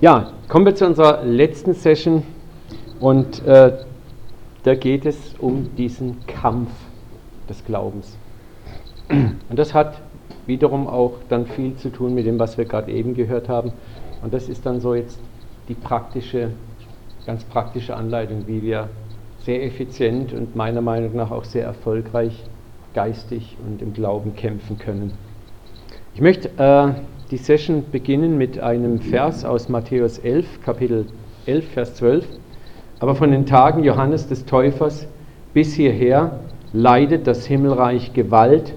Ja, kommen wir zu unserer letzten Session und äh, da geht es um diesen Kampf des Glaubens. Und das hat wiederum auch dann viel zu tun mit dem, was wir gerade eben gehört haben. Und das ist dann so jetzt die praktische, ganz praktische Anleitung, wie wir sehr effizient und meiner Meinung nach auch sehr erfolgreich geistig und im Glauben kämpfen können. Ich möchte äh, die Session beginnen mit einem Vers aus Matthäus 11, Kapitel 11, Vers 12. Aber von den Tagen Johannes des Täufers bis hierher leidet das Himmelreich Gewalt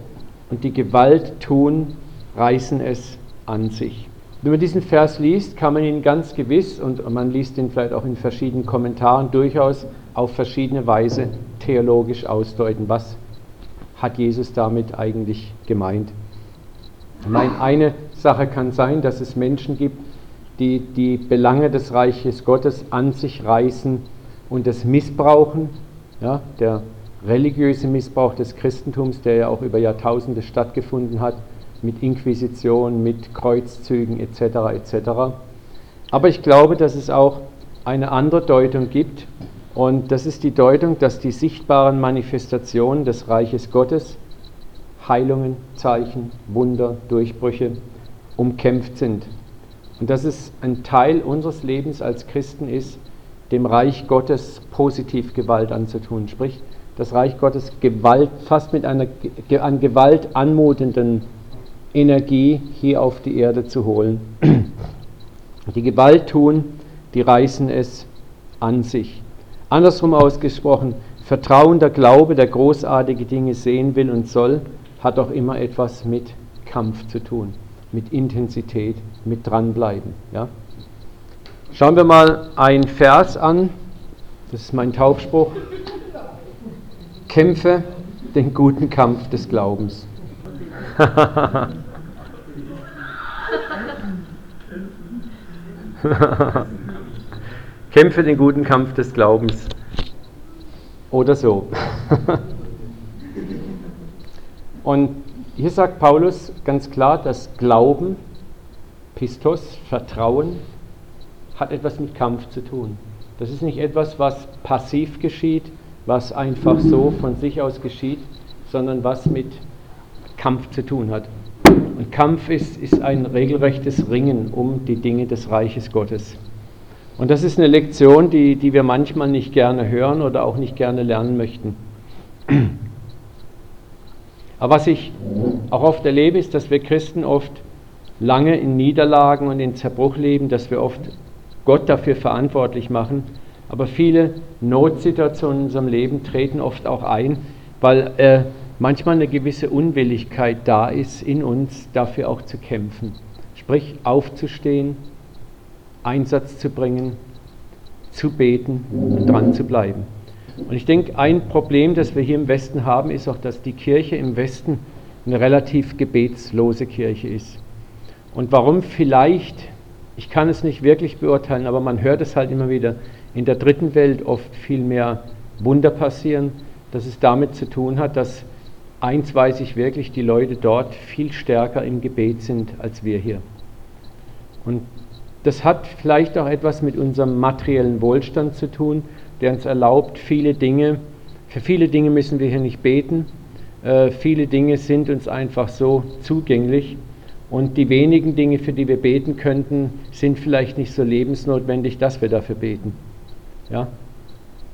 und die Gewalt tun, reißen es an sich. Wenn man diesen Vers liest, kann man ihn ganz gewiss, und man liest ihn vielleicht auch in verschiedenen Kommentaren, durchaus auf verschiedene Weise theologisch ausdeuten. Was hat Jesus damit eigentlich gemeint? Meine, eine Sache kann sein, dass es Menschen gibt, die die Belange des Reiches Gottes an sich reißen und es missbrauchen. Ja, der religiöse Missbrauch des Christentums, der ja auch über Jahrtausende stattgefunden hat, mit Inquisition, mit Kreuzzügen etc. etc. Aber ich glaube, dass es auch eine andere Deutung gibt und das ist die Deutung, dass die sichtbaren Manifestationen des Reiches Gottes, Heilungen, Zeichen, Wunder, Durchbrüche, umkämpft sind. Und dass es ein Teil unseres Lebens als Christen ist, dem Reich Gottes positiv Gewalt anzutun. Sprich, das Reich Gottes Gewalt, fast mit einer an Gewalt anmutenden Energie hier auf die Erde zu holen. Die Gewalt tun, die reißen es an sich. Andersrum ausgesprochen, vertrauender Glaube, der großartige Dinge sehen will und soll, hat auch immer etwas mit Kampf zu tun, mit Intensität, mit dranbleiben. Ja? Schauen wir mal ein Vers an, das ist mein Taufspruch. Kämpfe den guten Kampf des Glaubens. Kämpfe den guten Kampf des Glaubens. Oder so. Und hier sagt Paulus ganz klar, dass Glauben, Pistos, Vertrauen, hat etwas mit Kampf zu tun. Das ist nicht etwas, was passiv geschieht, was einfach so von sich aus geschieht, sondern was mit Kampf zu tun hat. Und Kampf ist, ist ein regelrechtes Ringen um die Dinge des Reiches Gottes. Und das ist eine Lektion, die, die wir manchmal nicht gerne hören oder auch nicht gerne lernen möchten. Aber was ich auch oft erlebe, ist, dass wir Christen oft lange in Niederlagen und in Zerbruch leben, dass wir oft Gott dafür verantwortlich machen. Aber viele Notsituationen in unserem Leben treten oft auch ein, weil äh, manchmal eine gewisse Unwilligkeit da ist, in uns dafür auch zu kämpfen. Sprich, aufzustehen, Einsatz zu bringen, zu beten und dran zu bleiben. Und ich denke, ein Problem, das wir hier im Westen haben, ist auch, dass die Kirche im Westen eine relativ gebetslose Kirche ist. Und warum vielleicht, ich kann es nicht wirklich beurteilen, aber man hört es halt immer wieder, in der dritten Welt oft viel mehr Wunder passieren, dass es damit zu tun hat, dass eins weiß ich wirklich, die Leute dort viel stärker im Gebet sind als wir hier. Und das hat vielleicht auch etwas mit unserem materiellen Wohlstand zu tun, der uns erlaubt, viele Dinge, für viele Dinge müssen wir hier nicht beten, äh, viele Dinge sind uns einfach so zugänglich und die wenigen Dinge, für die wir beten könnten, sind vielleicht nicht so lebensnotwendig, dass wir dafür beten. Ja?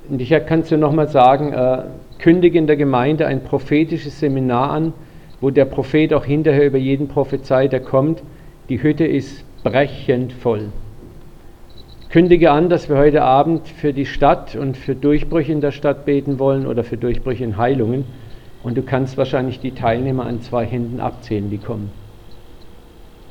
Und ich kann es dir nochmal sagen, äh, kündige in der Gemeinde ein prophetisches Seminar an, wo der Prophet auch hinterher über jeden prophezeit, der kommt. Die Hütte ist brechend voll. Kündige an, dass wir heute Abend für die Stadt und für Durchbrüche in der Stadt beten wollen oder für Durchbrüche in Heilungen. Und du kannst wahrscheinlich die Teilnehmer an zwei Händen abzählen, die kommen.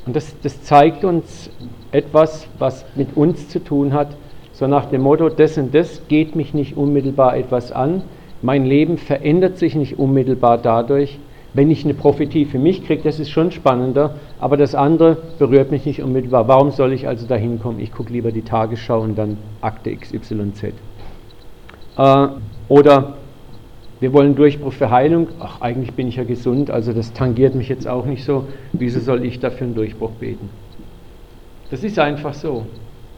Und das, das zeigt uns etwas, was mit uns zu tun hat, so nach dem Motto, das und das geht mich nicht unmittelbar etwas an, mein Leben verändert sich nicht unmittelbar dadurch, wenn ich eine Prophetie für mich kriege, das ist schon spannender, aber das andere berührt mich nicht unmittelbar. Warum soll ich also da hinkommen? Ich gucke lieber die Tagesschau und dann Akte XYZ. Äh, oder wir wollen Durchbruch für Heilung. Ach, eigentlich bin ich ja gesund, also das tangiert mich jetzt auch nicht so. Wieso soll ich dafür einen Durchbruch beten? Das ist einfach so.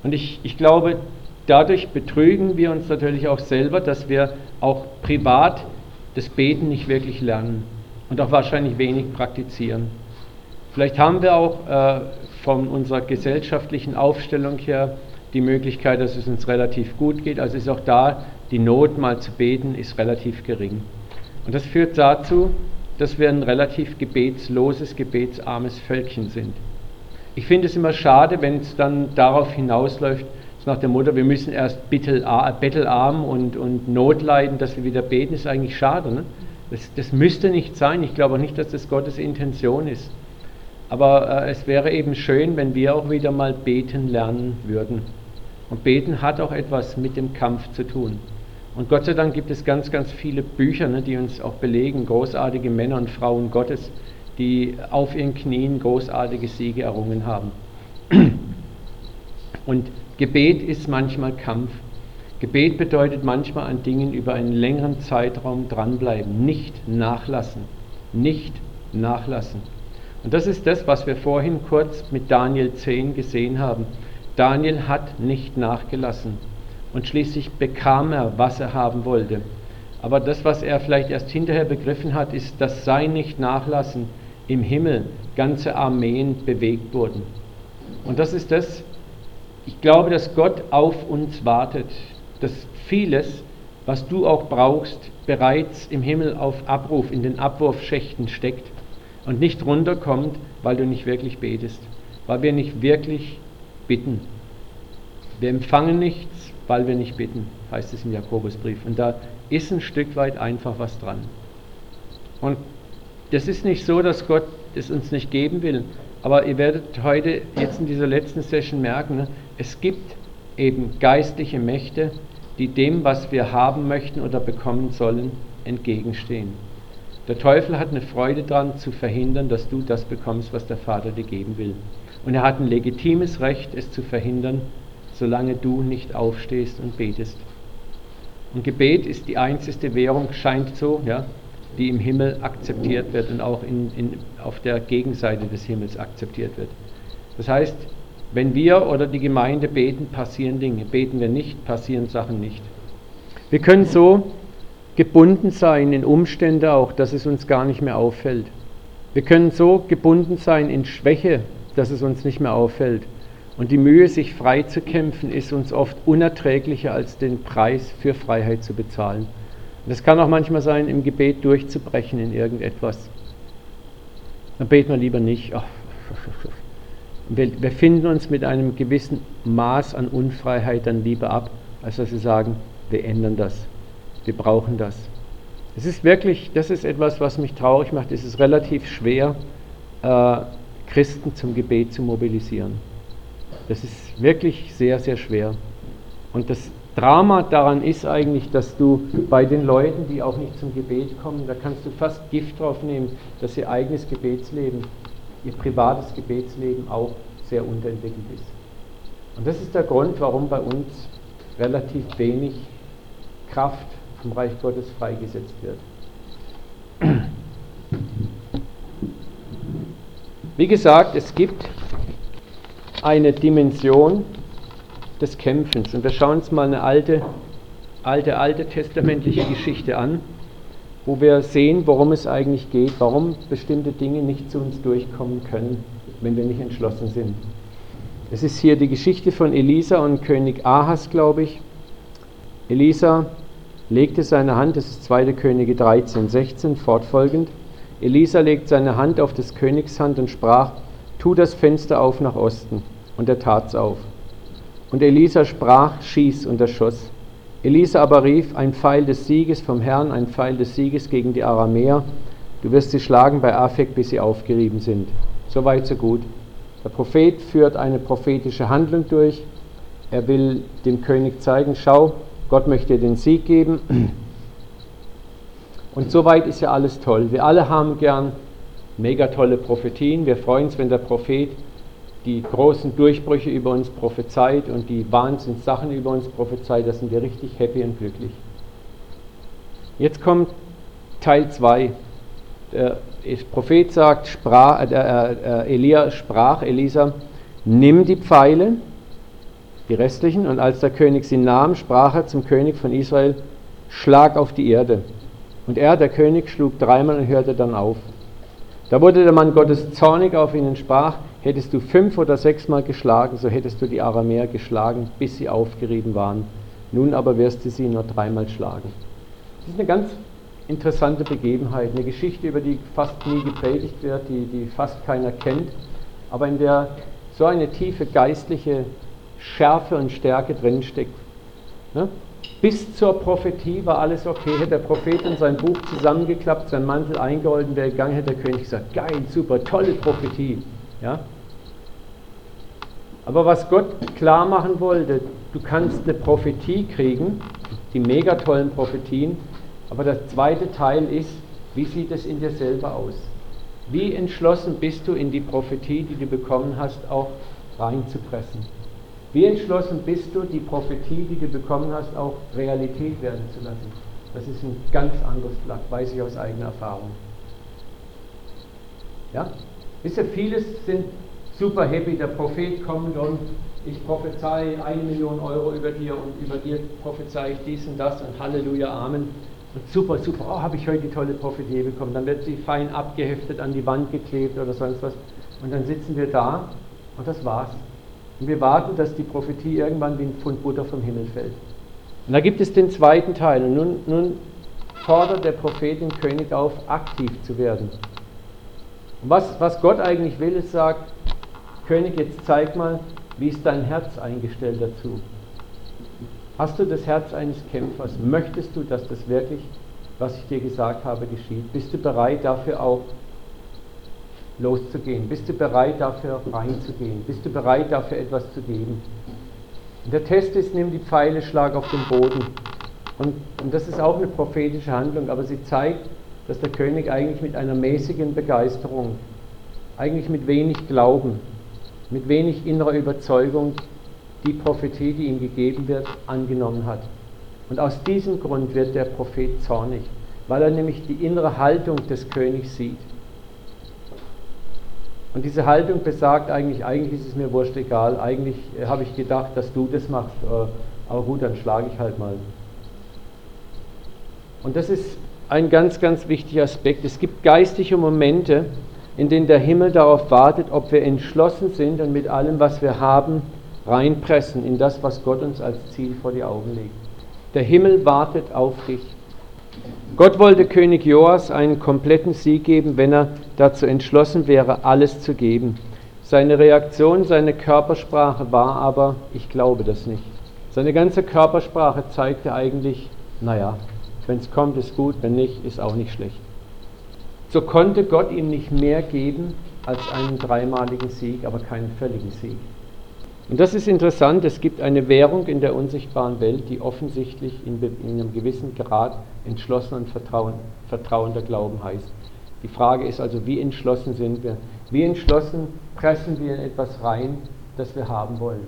Und ich, ich glaube, dadurch betrügen wir uns natürlich auch selber, dass wir auch privat das Beten nicht wirklich lernen und auch wahrscheinlich wenig praktizieren. Vielleicht haben wir auch äh, von unserer gesellschaftlichen Aufstellung her die Möglichkeit, dass es uns relativ gut geht. Also ist auch da die Not, mal zu beten, ist relativ gering. Und das führt dazu, dass wir ein relativ gebetsloses, gebetsarmes Völkchen sind. Ich finde es immer schade, wenn es dann darauf hinausläuft, nach der Mutter, wir müssen erst bettelarm und, und Not dass wir wieder beten, ist eigentlich schade. Ne? Das, das müsste nicht sein. Ich glaube nicht, dass das Gottes Intention ist. Aber äh, es wäre eben schön, wenn wir auch wieder mal beten lernen würden. Und beten hat auch etwas mit dem Kampf zu tun. Und Gott sei Dank gibt es ganz, ganz viele Bücher, ne, die uns auch belegen, großartige Männer und Frauen Gottes, die auf ihren Knien großartige Siege errungen haben. Und Gebet ist manchmal Kampf. Gebet bedeutet manchmal an Dingen über einen längeren Zeitraum dranbleiben, nicht nachlassen, nicht nachlassen. Und das ist das, was wir vorhin kurz mit Daniel 10 gesehen haben. Daniel hat nicht nachgelassen und schließlich bekam er, was er haben wollte. Aber das, was er vielleicht erst hinterher begriffen hat, ist, dass sein Nicht-Nachlassen im Himmel ganze Armeen bewegt wurden. Und das ist das, ich glaube, dass Gott auf uns wartet, dass vieles, was du auch brauchst, bereits im Himmel auf Abruf in den Abwurfschächten steckt und nicht runterkommt, weil du nicht wirklich betest, weil wir nicht wirklich bitten. Wir empfangen nichts, weil wir nicht bitten, heißt es im Jakobusbrief. Und da ist ein Stück weit einfach was dran. Und das ist nicht so, dass Gott es uns nicht geben will, aber ihr werdet heute jetzt in dieser letzten Session merken, ne, es gibt eben geistliche Mächte, die dem, was wir haben möchten oder bekommen sollen, entgegenstehen. Der Teufel hat eine Freude daran, zu verhindern, dass du das bekommst, was der Vater dir geben will. Und er hat ein legitimes Recht, es zu verhindern, solange du nicht aufstehst und betest. Und Gebet ist die einzige Währung, scheint so, ja, die im Himmel akzeptiert wird und auch in, in, auf der Gegenseite des Himmels akzeptiert wird. Das heißt, wenn wir oder die Gemeinde beten, passieren Dinge. Beten wir nicht, passieren Sachen nicht. Wir können so gebunden sein in Umstände auch, dass es uns gar nicht mehr auffällt. Wir können so gebunden sein in Schwäche, dass es uns nicht mehr auffällt. Und die Mühe, sich frei zu kämpfen, ist uns oft unerträglicher, als den Preis für Freiheit zu bezahlen. Und es kann auch manchmal sein, im Gebet durchzubrechen in irgendetwas. Dann beten wir lieber nicht. Ach, wir, finden uns mit einem gewissen Maß an Unfreiheit dann lieber ab, als dass wir sagen, wir ändern das. Wir brauchen das. Es ist wirklich, das ist etwas, was mich traurig macht. Es ist relativ schwer, äh, Christen zum Gebet zu mobilisieren. Das ist wirklich sehr, sehr schwer. Und das Drama daran ist eigentlich, dass du bei den Leuten, die auch nicht zum Gebet kommen, da kannst du fast Gift drauf nehmen, dass ihr eigenes Gebetsleben, ihr privates Gebetsleben auch sehr unterentwickelt ist. Und das ist der Grund, warum bei uns relativ wenig Kraft vom Reich Gottes freigesetzt wird. Wie gesagt, es gibt eine Dimension des Kämpfens. Und wir schauen uns mal eine alte, alte, alte testamentliche Geschichte an, wo wir sehen, worum es eigentlich geht, warum bestimmte Dinge nicht zu uns durchkommen können, wenn wir nicht entschlossen sind. Es ist hier die Geschichte von Elisa und König Ahas, glaube ich. Elisa legte seine Hand, das ist 2. Könige 13, 16, fortfolgend. Elisa legt seine Hand auf des Königs Hand und sprach, tu das Fenster auf nach Osten. Und er tat's auf. Und Elisa sprach, schieß, und er schoss. Elisa aber rief, ein Pfeil des Sieges vom Herrn, ein Pfeil des Sieges gegen die Aramäer. Du wirst sie schlagen bei Afek, bis sie aufgerieben sind. So weit, so gut. Der Prophet führt eine prophetische Handlung durch. Er will dem König zeigen, schau, Gott möchte dir den Sieg geben. Und soweit ist ja alles toll. Wir alle haben gern mega tolle Prophetien. Wir freuen uns, wenn der Prophet die großen Durchbrüche über uns prophezeit und die Wahnsinnssachen über uns prophezeit, da sind wir richtig happy und glücklich. Jetzt kommt Teil 2. Der Prophet sagt, sprach, äh, äh, Elia sprach, Elisa, nimm die Pfeile die restlichen. Und als der König sie nahm, sprach er zum König von Israel, Schlag auf die Erde. Und er, der König, schlug dreimal und hörte dann auf. Da wurde der Mann Gottes zornig auf ihn und sprach, hättest du fünf oder sechsmal geschlagen, so hättest du die Aramäer geschlagen, bis sie aufgerieben waren. Nun aber wirst du sie nur dreimal schlagen. Das ist eine ganz interessante Begebenheit, eine Geschichte, über die fast nie gepredigt wird, die, die fast keiner kennt, aber in der so eine tiefe geistliche Schärfe und Stärke drinsteckt. Ne? Bis zur Prophetie war alles okay. Hätte der Prophet in sein Buch zusammengeklappt, sein Mantel eingeholt und wäre gegangen, hätte der König gesagt, geil, super, tolle Prophetie. Ja? Aber was Gott klar machen wollte, du kannst eine Prophetie kriegen, die mega tollen Prophetien, aber der zweite Teil ist, wie sieht es in dir selber aus? Wie entschlossen bist du in die Prophetie, die du bekommen hast, auch reinzupressen? Wie entschlossen bist du, die Prophetie, die du bekommen hast, auch Realität werden zu lassen? Das ist ein ganz anderes Blatt, weiß ich aus eigener Erfahrung. Ja? Wisst ihr, vieles sind super happy, der Prophet kommt und ich prophezei eine Million Euro über dir und über dir prophezei ich dies und das und Halleluja, Amen. Und super, super, oh, habe ich heute die tolle Prophetie bekommen. Dann wird sie fein abgeheftet, an die Wand geklebt oder sonst was. Und dann sitzen wir da und das war's. Und wir warten, dass die Prophetie irgendwann wie ein Pfund Butter vom Himmel fällt. Und da gibt es den zweiten Teil. Und nun, nun fordert der Prophet den König auf, aktiv zu werden. Und was, was Gott eigentlich will, ist sagt, König, jetzt zeig mal, wie ist dein Herz eingestellt dazu? Hast du das Herz eines Kämpfers? Möchtest du, dass das wirklich, was ich dir gesagt habe, geschieht? Bist du bereit dafür auch loszugehen? Bist du bereit dafür reinzugehen? Bist du bereit dafür etwas zu geben? Und der Test ist, nimm die Pfeile, schlag auf den Boden. Und, und das ist auch eine prophetische Handlung, aber sie zeigt, dass der König eigentlich mit einer mäßigen Begeisterung, eigentlich mit wenig Glauben, mit wenig innerer Überzeugung die Prophetie, die ihm gegeben wird, angenommen hat. Und aus diesem Grund wird der Prophet zornig, weil er nämlich die innere Haltung des Königs sieht. Und diese Haltung besagt eigentlich, eigentlich ist es mir wurscht egal, eigentlich äh, habe ich gedacht, dass du das machst, äh, aber gut, dann schlage ich halt mal. Und das ist ein ganz, ganz wichtiger Aspekt. Es gibt geistige Momente, in denen der Himmel darauf wartet, ob wir entschlossen sind und mit allem, was wir haben, reinpressen in das, was Gott uns als Ziel vor die Augen legt. Der Himmel wartet auf dich. Gott wollte König Joas einen kompletten Sieg geben, wenn er dazu entschlossen wäre, alles zu geben. Seine Reaktion, seine Körpersprache war aber, ich glaube das nicht. Seine ganze Körpersprache zeigte eigentlich, naja, wenn es kommt, ist gut, wenn nicht, ist auch nicht schlecht. So konnte Gott ihm nicht mehr geben als einen dreimaligen Sieg, aber keinen völligen Sieg. Und das ist interessant, es gibt eine Währung in der unsichtbaren Welt, die offensichtlich in, in einem gewissen Grad entschlossen und vertrauen, vertrauender Glauben heißt. Die Frage ist also, wie entschlossen sind wir? Wie entschlossen pressen wir in etwas rein, das wir haben wollen?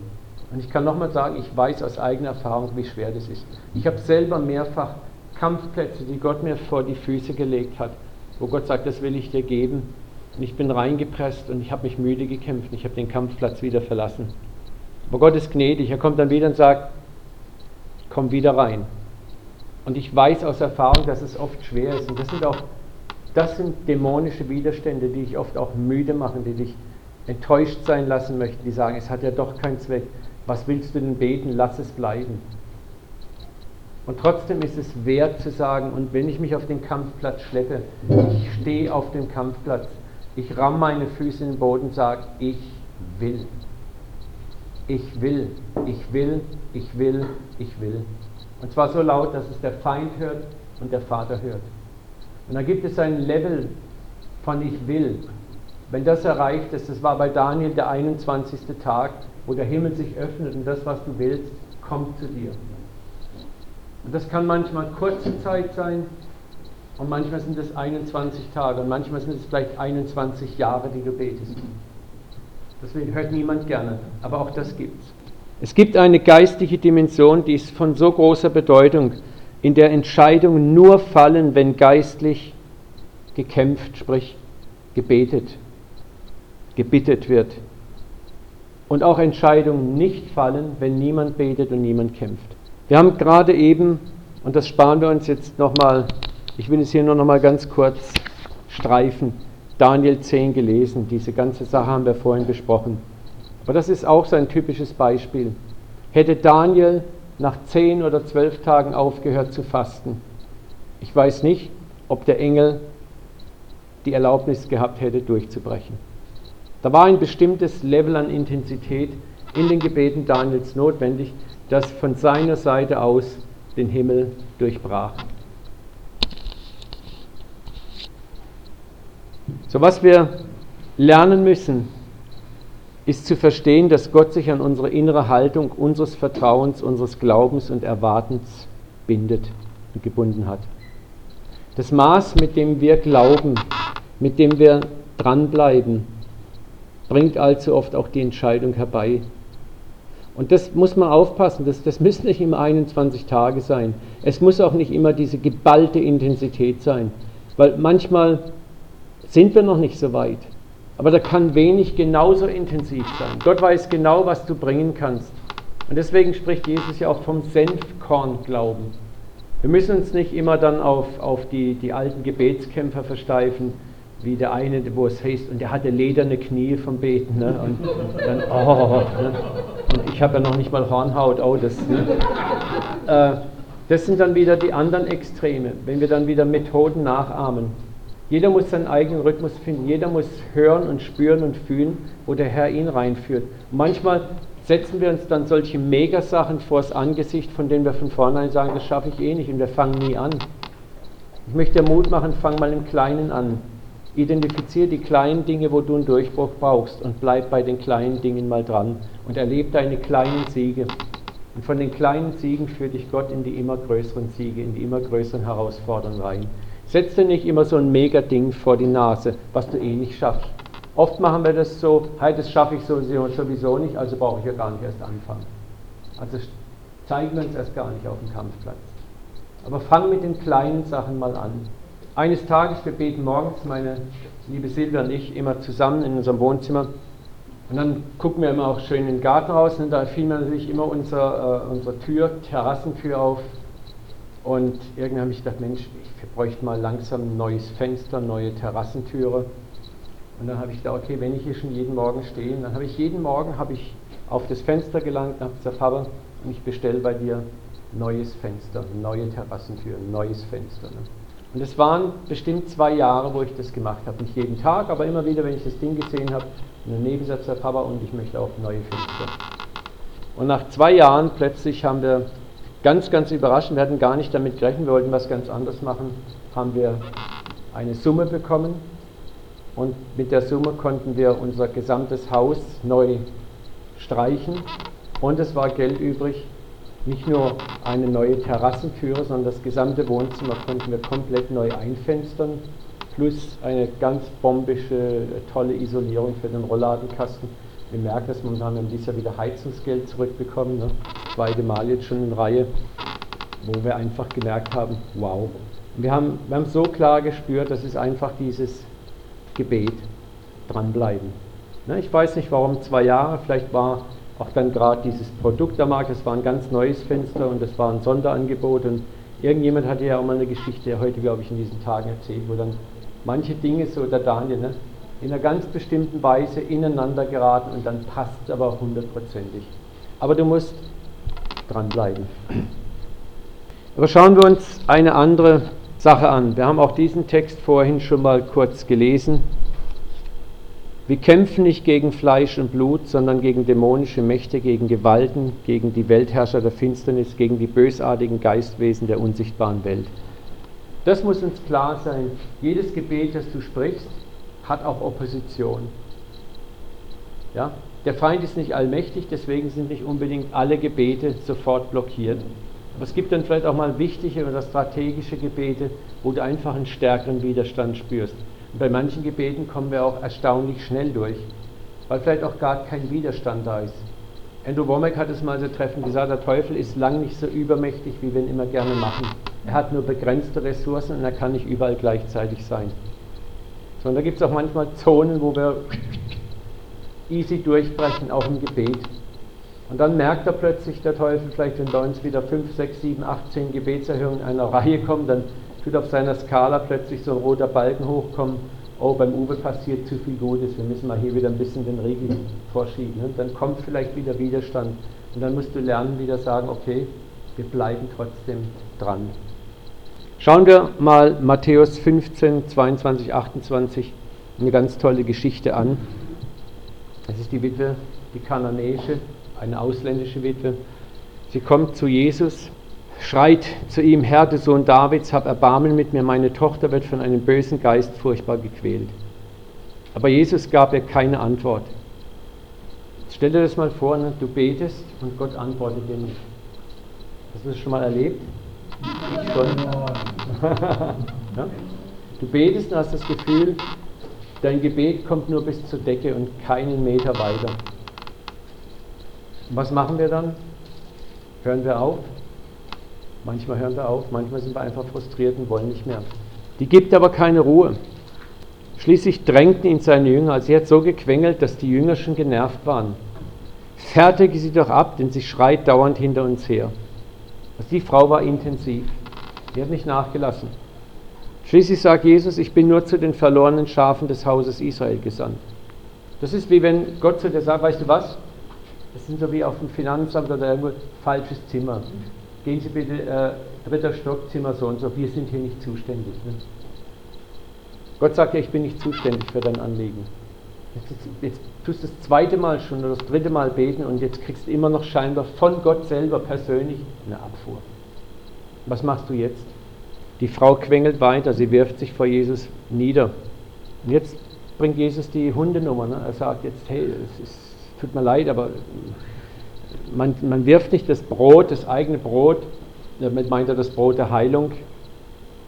Und ich kann nochmal sagen, ich weiß aus eigener Erfahrung, wie schwer das ist. Ich habe selber mehrfach Kampfplätze, die Gott mir vor die Füße gelegt hat, wo Gott sagt, das will ich dir geben. Und ich bin reingepresst und ich habe mich müde gekämpft und ich habe den Kampfplatz wieder verlassen. Aber Gott ist gnädig. Er kommt dann wieder und sagt, komm wieder rein. Und ich weiß aus Erfahrung, dass es oft schwer ist. Und das sind auch, das sind dämonische Widerstände, die dich oft auch müde machen, die dich enttäuscht sein lassen möchten, die sagen, es hat ja doch keinen Zweck. Was willst du denn beten? Lass es bleiben. Und trotzdem ist es wert zu sagen, und wenn ich mich auf den Kampfplatz schleppe, ich stehe auf dem Kampfplatz, ich ramm meine Füße in den Boden und sage, ich will ich will, ich will, ich will, ich will. Und zwar so laut, dass es der Feind hört und der Vater hört. Und dann gibt es ein Level von ich will. Wenn das erreicht ist, das war bei Daniel der 21. Tag, wo der Himmel sich öffnet und das, was du willst, kommt zu dir. Und das kann manchmal kurze Zeit sein und manchmal sind es 21 Tage und manchmal sind es vielleicht 21 Jahre, die du betest. Deswegen hört niemand gerne, aber auch das gibt es. Es gibt eine geistige Dimension, die ist von so großer Bedeutung, in der Entscheidungen nur fallen, wenn geistlich gekämpft, sprich gebetet, gebittet wird. und auch Entscheidungen nicht fallen, wenn niemand betet und niemand kämpft. Wir haben gerade eben, und das sparen wir uns jetzt nochmal, ich will es hier nur nochmal ganz kurz streifen, Daniel 10 gelesen. Diese ganze Sache haben wir vorhin besprochen. Aber das ist auch so ein typisches Beispiel. Hätte Daniel nach zehn oder zwölf Tagen aufgehört zu fasten, ich weiß nicht, ob der Engel die Erlaubnis gehabt hätte, durchzubrechen. Da war ein bestimmtes Level an Intensität in den Gebeten Daniels notwendig, das von seiner Seite aus den Himmel durchbrach. So was wir lernen müssen, ist zu verstehen, dass Gott sich an unsere innere Haltung unseres Vertrauens, unseres Glaubens und Erwartens bindet und gebunden hat. Das Maß, mit dem wir glauben, mit dem wir dranbleiben, bringt allzu oft auch die Entscheidung herbei. Und das muss man aufpassen, das, das müssen nicht immer 21 Tage sein. Es muss auch nicht immer diese geballte Intensität sein, weil manchmal sind wir noch nicht so weit. Aber da kann wenig genauso intensiv sein. Gott weiß genau, was du bringen kannst. Und deswegen spricht Jesus ja auch vom Senfkorn-Glauben. Wir müssen uns nicht immer dann auf, auf die, die alten Gebetskämpfer versteifen, wie der eine, wo es heißt, und der hatte lederne Knie vom Beten. Ne? Und dann, oh, ne? und ich habe ja noch nicht mal Hornhaut, oh, das. Ne? Äh, das sind dann wieder die anderen Extreme, wenn wir dann wieder Methoden nachahmen. Jeder muss seinen eigenen Rhythmus finden, jeder muss hören und spüren und fühlen, wo der Herr ihn reinführt. Manchmal setzen wir uns dann solche Megasachen vors Angesicht, von denen wir von vornherein sagen, das schaffe ich eh nicht und wir fangen nie an. Ich möchte Mut machen, fang mal im Kleinen an. Identifiziere die kleinen Dinge, wo du einen Durchbruch brauchst und bleib bei den kleinen Dingen mal dran und erlebe deine kleinen Siege. Und von den kleinen Siegen führt dich Gott in die immer größeren Siege, in die immer größeren Herausforderungen rein. Setz dir nicht immer so ein Mega-Ding vor die Nase, was du eh nicht schaffst. Oft machen wir das so, hey, das schaffe ich sowieso nicht, also brauche ich ja gar nicht erst anfangen. Also zeigen wir uns erst gar nicht auf dem Kampfplatz. Aber fang mit den kleinen Sachen mal an. Eines Tages, wir beten morgens, meine liebe Silvia und ich, immer zusammen in unserem Wohnzimmer. Und dann gucken wir immer auch schön in den Garten raus und da fiel mir natürlich immer unser, äh, unsere Tür, Terrassentür auf. Und irgendwann habe ich gedacht, Mensch, ich bräuchte mal langsam ein neues Fenster, neue Terrassentüre. Und dann habe ich gedacht, okay, wenn ich hier schon jeden Morgen stehe, dann habe ich jeden Morgen habe ich auf das Fenster gelangt und habe gesagt, Papa, ich bestelle bei dir neues Fenster, neue Terrassentür, neues Fenster. Ne? Und es waren bestimmt zwei Jahre, wo ich das gemacht habe. Nicht jeden Tag, aber immer wieder, wenn ich das Ding gesehen habe, und daneben sagt der Papa, und ich möchte auch neue Fenster. Und nach zwei Jahren plötzlich haben wir ganz, ganz überraschend, wir hatten gar nicht damit gerechnet, wir wollten was ganz anderes machen, haben wir eine Summe bekommen und mit der Summe konnten wir unser gesamtes Haus neu streichen und es war Geld übrig. Nicht nur eine neue Terrassentüre, sondern das gesamte Wohnzimmer konnten wir komplett neu einfenstern, plus eine ganz bombische, tolle Isolierung für den Rollladenkasten. Wir merken das momentan, wir haben dieses Jahr wieder Heizungsgeld zurückbekommen, ne? zweite Mal jetzt schon in Reihe, wo wir einfach gemerkt haben, wow. wir haben, wir haben so klar gespürt, das ist einfach dieses Gebet, dranbleiben. Ne, ich weiß nicht, warum zwei Jahre, vielleicht war auch dann gerade dieses Produkt am Markt, das war ein ganz neues Fenster und das war ein Sonderangebot und irgendjemand hatte ja auch mal eine Geschichte heute, glaube ich, in diesen Tagen erzählt, wo dann manche Dinge, so der Daniel, ne, in einer ganz bestimmten Weise ineinander geraten und dann passt es aber hundertprozentig. Aber du musst dranbleiben. Aber schauen wir uns eine andere Sache an. Wir haben auch diesen Text vorhin schon mal kurz gelesen. Wir kämpfen nicht gegen Fleisch und Blut, sondern gegen dämonische Mächte, gegen Gewalten, gegen die Weltherrscher der Finsternis, gegen die bösartigen Geistwesen der unsichtbaren Welt. Das muss uns klar sein. Jedes Gebet, das du sprichst, hat auch Opposition. Ja? Der Feind ist nicht allmächtig, deswegen sind nicht unbedingt alle Gebete sofort blockiert. Aber es gibt dann vielleicht auch mal wichtige oder strategische Gebete, wo du einfach einen stärkeren Widerstand spürst. Und bei manchen Gebeten kommen wir auch erstaunlich schnell durch, weil vielleicht auch gar kein Widerstand da ist. Andrew Womack hat es mal so treffend gesagt, der Teufel ist lang nicht so übermächtig, wie wir ihn immer gerne machen. Er hat nur begrenzte Ressourcen und er kann nicht überall gleichzeitig sein. Sondern da gibt es auch manchmal Zonen, wo wir easy durchbrechen, auch im Gebet. Und dann merkt er plötzlich, der Teufel, vielleicht wenn bei uns wieder 5, 6, 7, 8, 10 Gebetserhöhungen in einer Reihe kommen, dann tut auf seiner Skala plötzlich so ein roter Balken hochkommen. Oh, beim Uwe passiert zu viel Gutes, wir müssen mal hier wieder ein bisschen den Riegel vorschieben. Und dann kommt vielleicht wieder Widerstand. Und dann musst du lernen, wieder sagen, okay, wir bleiben trotzdem dran. Schauen wir mal Matthäus 15, 22, 28, eine ganz tolle Geschichte an. Das ist die Witwe, die kananäische, eine ausländische Witwe. Sie kommt zu Jesus, schreit zu ihm, Herr, du Sohn Davids, hab Erbarmen mit mir, meine Tochter wird von einem bösen Geist furchtbar gequält. Aber Jesus gab ihr keine Antwort. Stell dir das mal vor, ne? du betest und Gott antwortet dir nicht. Hast du das schon mal erlebt? Schon. ja? Du betest und hast das Gefühl, dein Gebet kommt nur bis zur Decke und keinen Meter weiter. Was machen wir dann? Hören wir auf? Manchmal hören wir auf, manchmal sind wir einfach frustriert und wollen nicht mehr. Die gibt aber keine Ruhe. Schließlich drängten ihn seine Jünger, also er hat so gequengelt, dass die Jünger schon genervt waren. Fertige sie doch ab, denn sie schreit dauernd hinter uns her. Also die Frau war intensiv. Die hat nicht nachgelassen. Schließlich sagt Jesus, ich bin nur zu den verlorenen Schafen des Hauses Israel gesandt. Das ist wie wenn Gott zu dir sagt, weißt du was? Das sind so wie auf dem Finanzamt oder irgendwo falsches Zimmer. Gehen Sie bitte äh, dritter Stock, Zimmer so und so. Wir sind hier nicht zuständig. Ne? Gott sagt ja, ich bin nicht zuständig für dein Anliegen. Jetzt, jetzt, tust du das zweite Mal schon oder das dritte Mal beten und jetzt kriegst du immer noch scheinbar von Gott selber persönlich eine Abfuhr. Was machst du jetzt? Die Frau quengelt weiter, sie wirft sich vor Jesus nieder. Und jetzt bringt Jesus die Hundenummer. Ne? Er sagt jetzt, hey, es ist, tut mir leid, aber man, man wirft nicht das Brot, das eigene Brot, damit meint er das Brot der Heilung,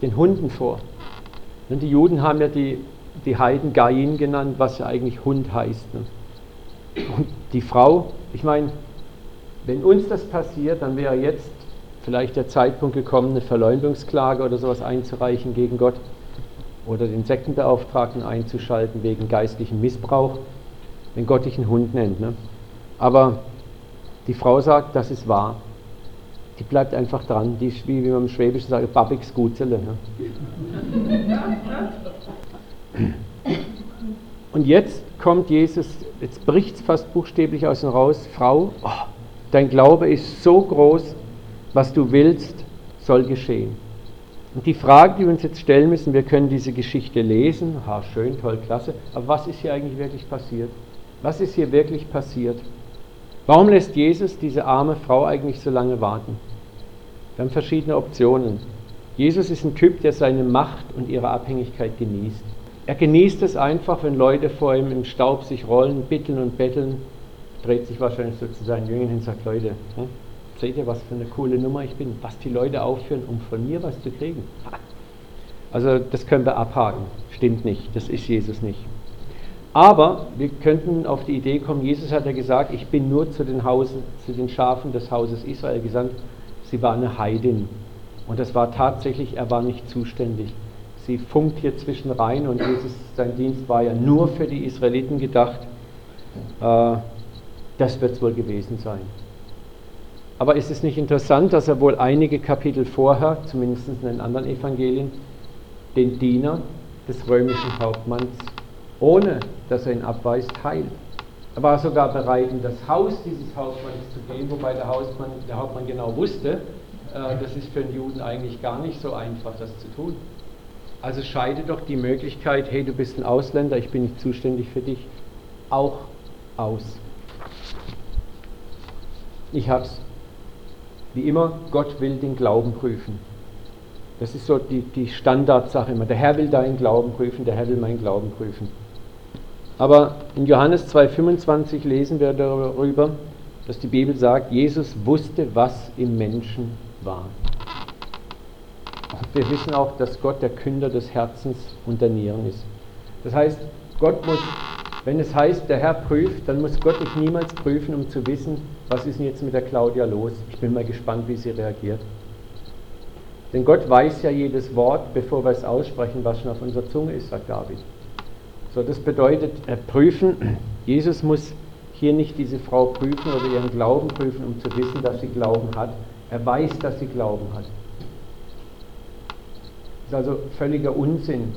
den Hunden vor. Die Juden haben ja die die Heiden Gain genannt, was ja eigentlich Hund heißt. Ne? Und die Frau, ich meine, wenn uns das passiert, dann wäre jetzt vielleicht der Zeitpunkt gekommen, eine Verleumdungsklage oder sowas einzureichen gegen Gott oder den Sektenbeauftragten einzuschalten wegen geistlichem Missbrauch, wenn Gott dich einen Hund nennt. Ne? Aber die Frau sagt, das ist wahr. Die bleibt einfach dran. Die ist, wie, wie man im Schwäbischen sagt, Babix Gutzele. Ne? Und jetzt kommt Jesus, jetzt bricht es fast buchstäblich aus ihm raus, Frau, oh, dein Glaube ist so groß, was du willst, soll geschehen. Und die Frage, die wir uns jetzt stellen müssen, wir können diese Geschichte lesen, ha, schön, toll, klasse, aber was ist hier eigentlich wirklich passiert? Was ist hier wirklich passiert? Warum lässt Jesus diese arme Frau eigentlich so lange warten? Wir haben verschiedene Optionen. Jesus ist ein Typ, der seine Macht und ihre Abhängigkeit genießt. Er genießt es einfach, wenn Leute vor ihm im Staub sich rollen, bitteln und betteln, dreht sich wahrscheinlich so zu seinen Jüngern hin und sagt, Leute, hm, seht ihr, was für eine coole Nummer ich bin, was die Leute aufführen, um von mir was zu kriegen. Also das können wir abhaken, stimmt nicht, das ist Jesus nicht. Aber wir könnten auf die Idee kommen, Jesus hat ja gesagt, ich bin nur zu den, Hausen, zu den Schafen des Hauses Israel gesandt. Sie war eine Heidin. Und das war tatsächlich, er war nicht zuständig sie funkt hier zwischen rein und Jesus, sein Dienst war ja nur für die Israeliten gedacht. Äh, das wird es wohl gewesen sein. Aber ist es nicht interessant, dass er wohl einige Kapitel vorher, zumindest in den anderen Evangelien, den Diener des römischen Hauptmanns, ohne dass er ihn abweist, heilt? Er war sogar bereit, in das Haus dieses Hauptmanns zu gehen, wobei der, Hausmann, der Hauptmann genau wusste, äh, das ist für einen Juden eigentlich gar nicht so einfach, das zu tun. Also scheide doch die Möglichkeit, hey, du bist ein Ausländer, ich bin nicht zuständig für dich, auch aus. Ich hab's. Wie immer, Gott will den Glauben prüfen. Das ist so die, die Standardsache immer. Der Herr will deinen Glauben prüfen, der Herr will meinen Glauben prüfen. Aber in Johannes 2,25 lesen wir darüber, dass die Bibel sagt, Jesus wusste, was im Menschen war wir wissen auch, dass Gott der Künder des Herzens und der Nieren ist. Das heißt, Gott muss, wenn es heißt, der Herr prüft, dann muss Gott dich niemals prüfen, um zu wissen, was ist denn jetzt mit der Claudia los. Ich bin mal gespannt, wie sie reagiert. Denn Gott weiß ja jedes Wort, bevor wir es aussprechen, was schon auf unserer Zunge ist, sagt David. So, das bedeutet, äh, prüfen Jesus muss hier nicht diese Frau prüfen oder ihren Glauben prüfen, um zu wissen, dass sie Glauben hat. Er weiß, dass sie Glauben hat. Das ist also völliger Unsinn.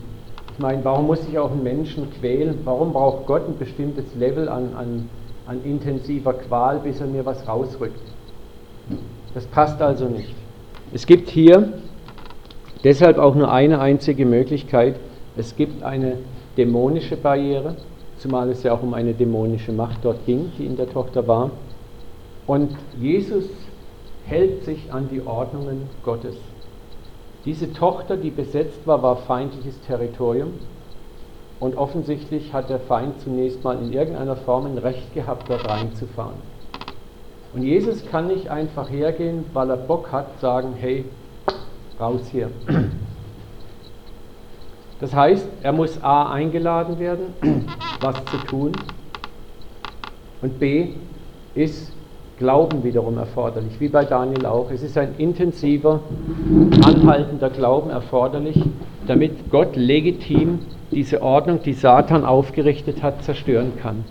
Ich meine, warum muss sich auch ein Menschen quälen? Warum braucht Gott ein bestimmtes Level an, an, an intensiver Qual, bis er mir was rausrückt? Das passt also nicht. Es gibt hier deshalb auch nur eine einzige Möglichkeit. Es gibt eine dämonische Barriere, zumal es ja auch um eine dämonische Macht dort ging, die in der Tochter war. Und Jesus hält sich an die Ordnungen Gottes. Diese Tochter, die besetzt war, war feindliches Territorium. Und offensichtlich hat der Feind zunächst mal in irgendeiner Form ein Recht gehabt, dort reinzufahren. Und Jesus kann nicht einfach hergehen, weil er Bock hat, sagen, hey, raus hier. Das heißt, er muss A eingeladen werden, was zu tun, und B ist Glauben wiederum erforderlich, wie bei Daniel auch. Es ist ein intensiver, anhaltender Glauben erforderlich, damit Gott legitim diese Ordnung, die Satan aufgerichtet hat, zerstören kann.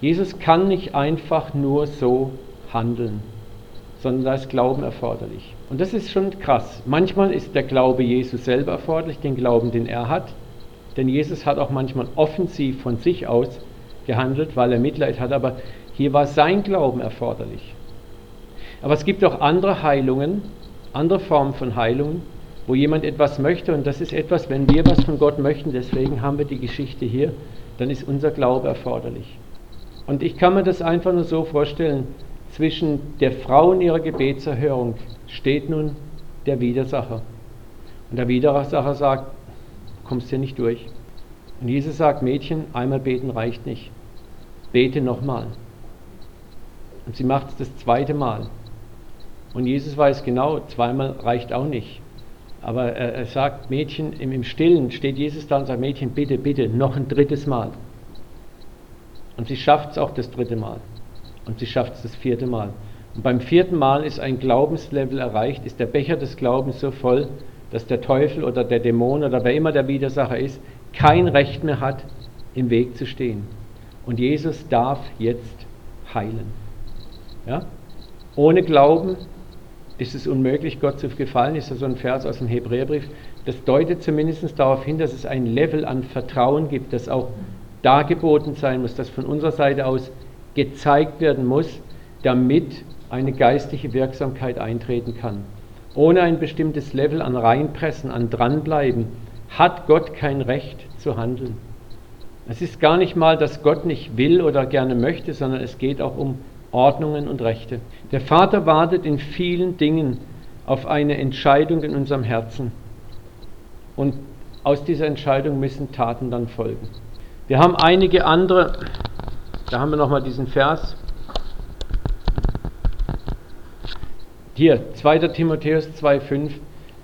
Jesus kann nicht einfach nur so handeln, sondern da ist Glauben erforderlich. Und das ist schon krass. Manchmal ist der Glaube Jesus selber erforderlich, den Glauben, den er hat. Denn Jesus hat auch manchmal offensiv von sich aus gehandelt, weil er Mitleid hat, aber hier war sein Glauben erforderlich. Aber es gibt auch andere Heilungen, andere Formen von Heilungen, wo jemand etwas möchte und das ist etwas, wenn wir was von Gott möchten, deswegen haben wir die Geschichte hier, dann ist unser Glaube erforderlich. Und ich kann mir das einfach nur so vorstellen, zwischen der Frau und ihrer Gebetserhörung steht nun der Widersacher. Und der Widersacher sagt, kommst hier nicht durch. Und Jesus sagt, Mädchen, einmal beten reicht nicht. Bete nochmal. Und sie macht es das zweite Mal. Und Jesus weiß genau, zweimal reicht auch nicht. Aber er, er sagt, Mädchen, im, im Stillen steht Jesus da und sagt, Mädchen, bitte, bitte, noch ein drittes Mal. Und sie schafft es auch das dritte Mal. Und sie schafft es das vierte Mal. Und beim vierten Mal ist ein Glaubenslevel erreicht, ist der Becher des Glaubens so voll, dass der Teufel oder der Dämon oder wer immer der Widersacher ist, kein Recht mehr hat, im Weg zu stehen. Und Jesus darf jetzt heilen. Ja? Ohne Glauben ist es unmöglich, Gott zu gefallen, ist ja so ein Vers aus dem Hebräerbrief. Das deutet zumindest darauf hin, dass es ein Level an Vertrauen gibt, das auch dargeboten sein muss, das von unserer Seite aus gezeigt werden muss, damit eine geistliche Wirksamkeit eintreten kann. Ohne ein bestimmtes Level an Reinpressen, an Dranbleiben, hat Gott kein Recht zu handeln. Es ist gar nicht mal, dass Gott nicht will oder gerne möchte, sondern es geht auch um Ordnungen und Rechte. Der Vater wartet in vielen Dingen auf eine Entscheidung in unserem Herzen. Und aus dieser Entscheidung müssen Taten dann folgen. Wir haben einige andere, da haben wir nochmal diesen Vers, Hier, 2. Timotheus 2,5.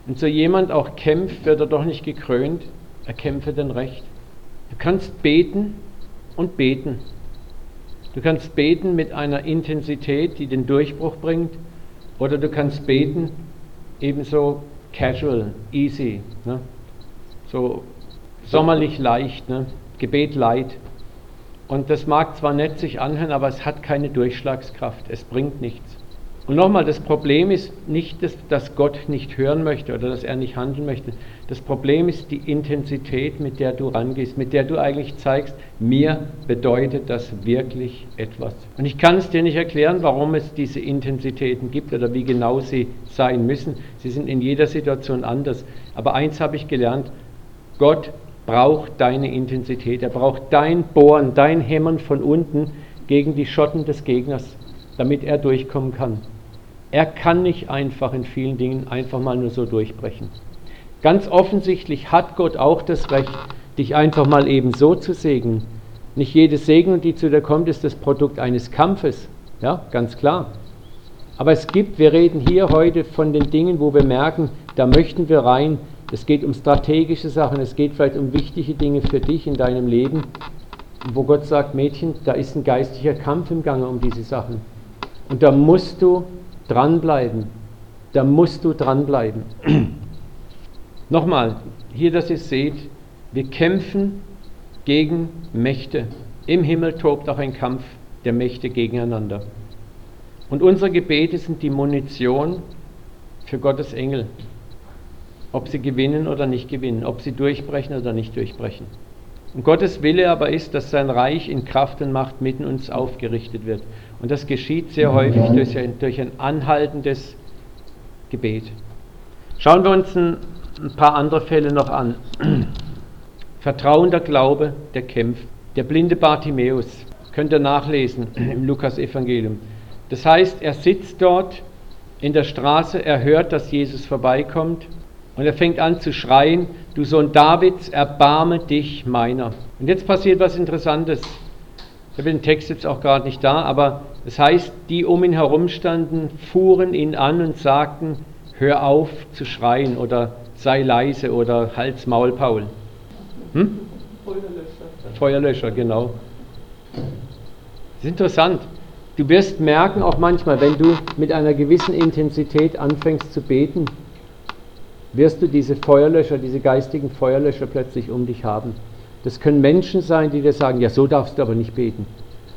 Und so jemand auch kämpft, wird er doch nicht gekrönt, er kämpfe denn recht. Du kannst beten und beten. Du kannst beten mit einer Intensität, die den Durchbruch bringt, oder du kannst beten ebenso casual, easy, ne? so sommerlich leicht, ne? Gebet light. Und das mag zwar nett sich anhören, aber es hat keine Durchschlagskraft, es bringt nichts. Und nochmal, das Problem ist nicht, dass, dass, Gott nicht hören möchte oder dass er nicht handeln möchte. Das Problem ist die Intensität, mit der du rangehst, mit der du eigentlich zeigst, mir bedeutet das wirklich etwas. Und ich kann es dir nicht erklären, warum es diese Intensitäten gibt oder wie genau sie sein müssen. Sie sind in jeder Situation anders. Aber eins habe ich gelernt, Gott braucht deine Intensität. Er braucht dein Bohren, dein Hämmern von unten gegen die Schotten des Gegners, damit er durchkommen kann. Er kann nicht einfach in vielen Dingen einfach mal nur so durchbrechen. Ganz offensichtlich hat Gott auch das Recht, dich einfach mal eben so zu segnen. Nicht jede Segnung, die zu dir kommt, ist das Produkt eines Kampfes. Ja, ganz klar. Aber es gibt, wir reden hier heute von den Dingen, wo wir merken, da möchten wir rein. Es geht um strategische Sachen, es geht vielleicht um wichtige Dinge für dich in deinem Leben, wo Gott sagt, Mädchen, da ist ein geistlicher Kampf im Gange um diese Sachen. Und da musst du dranbleiben. Da musst du dranbleiben. Nochmal, hier, dass ihr seht, wir kämpfen gegen Mächte. Im Himmel tobt auch ein Kampf der Mächte gegeneinander. Und unsere Gebete sind die Munition für Gottes Engel, ob sie gewinnen oder nicht gewinnen, ob sie durchbrechen oder nicht durchbrechen. Und Gottes Wille aber ist, dass sein Reich in Kraft und Macht mitten uns aufgerichtet wird. Und das geschieht sehr häufig durch ein, durch ein anhaltendes Gebet. Schauen wir uns ein, ein paar andere Fälle noch an. Vertrauender Glaube, der kämpft. Der blinde Bartimäus, könnt ihr nachlesen im Lukas-Evangelium. Das heißt, er sitzt dort in der Straße, er hört, dass Jesus vorbeikommt und er fängt an zu schreien, du Sohn Davids, erbarme dich meiner. Und jetzt passiert was Interessantes. Ich habe den Text jetzt auch gerade nicht da, aber das heißt, die um ihn herum standen, fuhren ihn an und sagten, hör auf zu schreien oder sei leise oder halt's Maul, Paul. Hm? Feuerlöscher. Feuerlöscher, genau. Das ist interessant. Du wirst merken auch manchmal, wenn du mit einer gewissen Intensität anfängst zu beten, wirst du diese Feuerlöscher, diese geistigen Feuerlöscher plötzlich um dich haben. Das können Menschen sein, die dir sagen, ja, so darfst du aber nicht beten.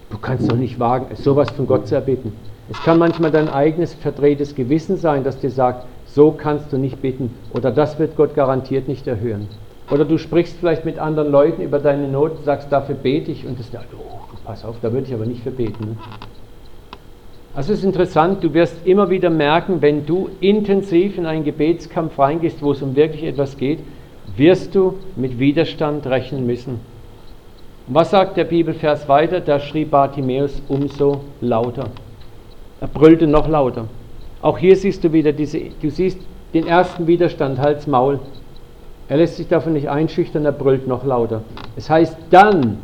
Du kannst doch nicht wagen, sowas von Gott zu erbitten. Es kann manchmal dein eigenes verdrehtes Gewissen sein, das dir sagt, so kannst du nicht bitten oder das wird Gott garantiert nicht erhören. Oder du sprichst vielleicht mit anderen Leuten über deine Not, sagst, dafür bete ich und das oh, pass auf, da würde ich aber nicht für beten. Ne? Also es ist interessant, du wirst immer wieder merken, wenn du intensiv in einen Gebetskampf reingehst, wo es um wirklich etwas geht, wirst du mit Widerstand rechnen müssen. Und was sagt der Bibelvers weiter? Da schrieb Bartimäus umso lauter. Er brüllte noch lauter. Auch hier siehst du wieder diese, du siehst den ersten Widerstand, Hals, Maul. Er lässt sich davon nicht einschüchtern, er brüllt noch lauter. Es heißt, dann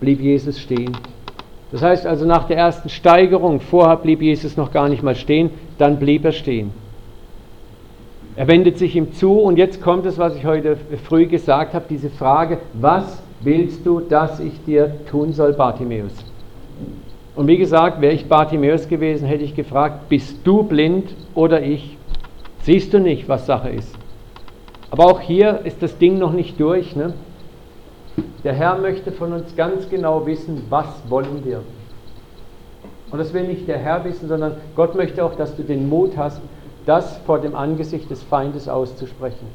blieb Jesus stehen das heißt also nach der ersten Steigerung, vorher blieb Jesus noch gar nicht mal stehen, dann blieb er stehen. Er wendet sich ihm zu und jetzt kommt es, was ich heute früh gesagt habe, diese Frage, was willst du, dass ich dir tun soll, Bartimäus? Und wie gesagt, wäre ich Bartimäus gewesen, hätte ich gefragt, bist du blind oder ich? Siehst du nicht, was Sache ist? Aber auch hier ist das Ding noch nicht durch. Ne? Der Herr möchte von uns ganz genau wissen, was wollen wir. Und das will nicht der Herr wissen, sondern Gott möchte auch, dass du den Mut hast, das vor dem Angesicht des Feindes auszusprechen.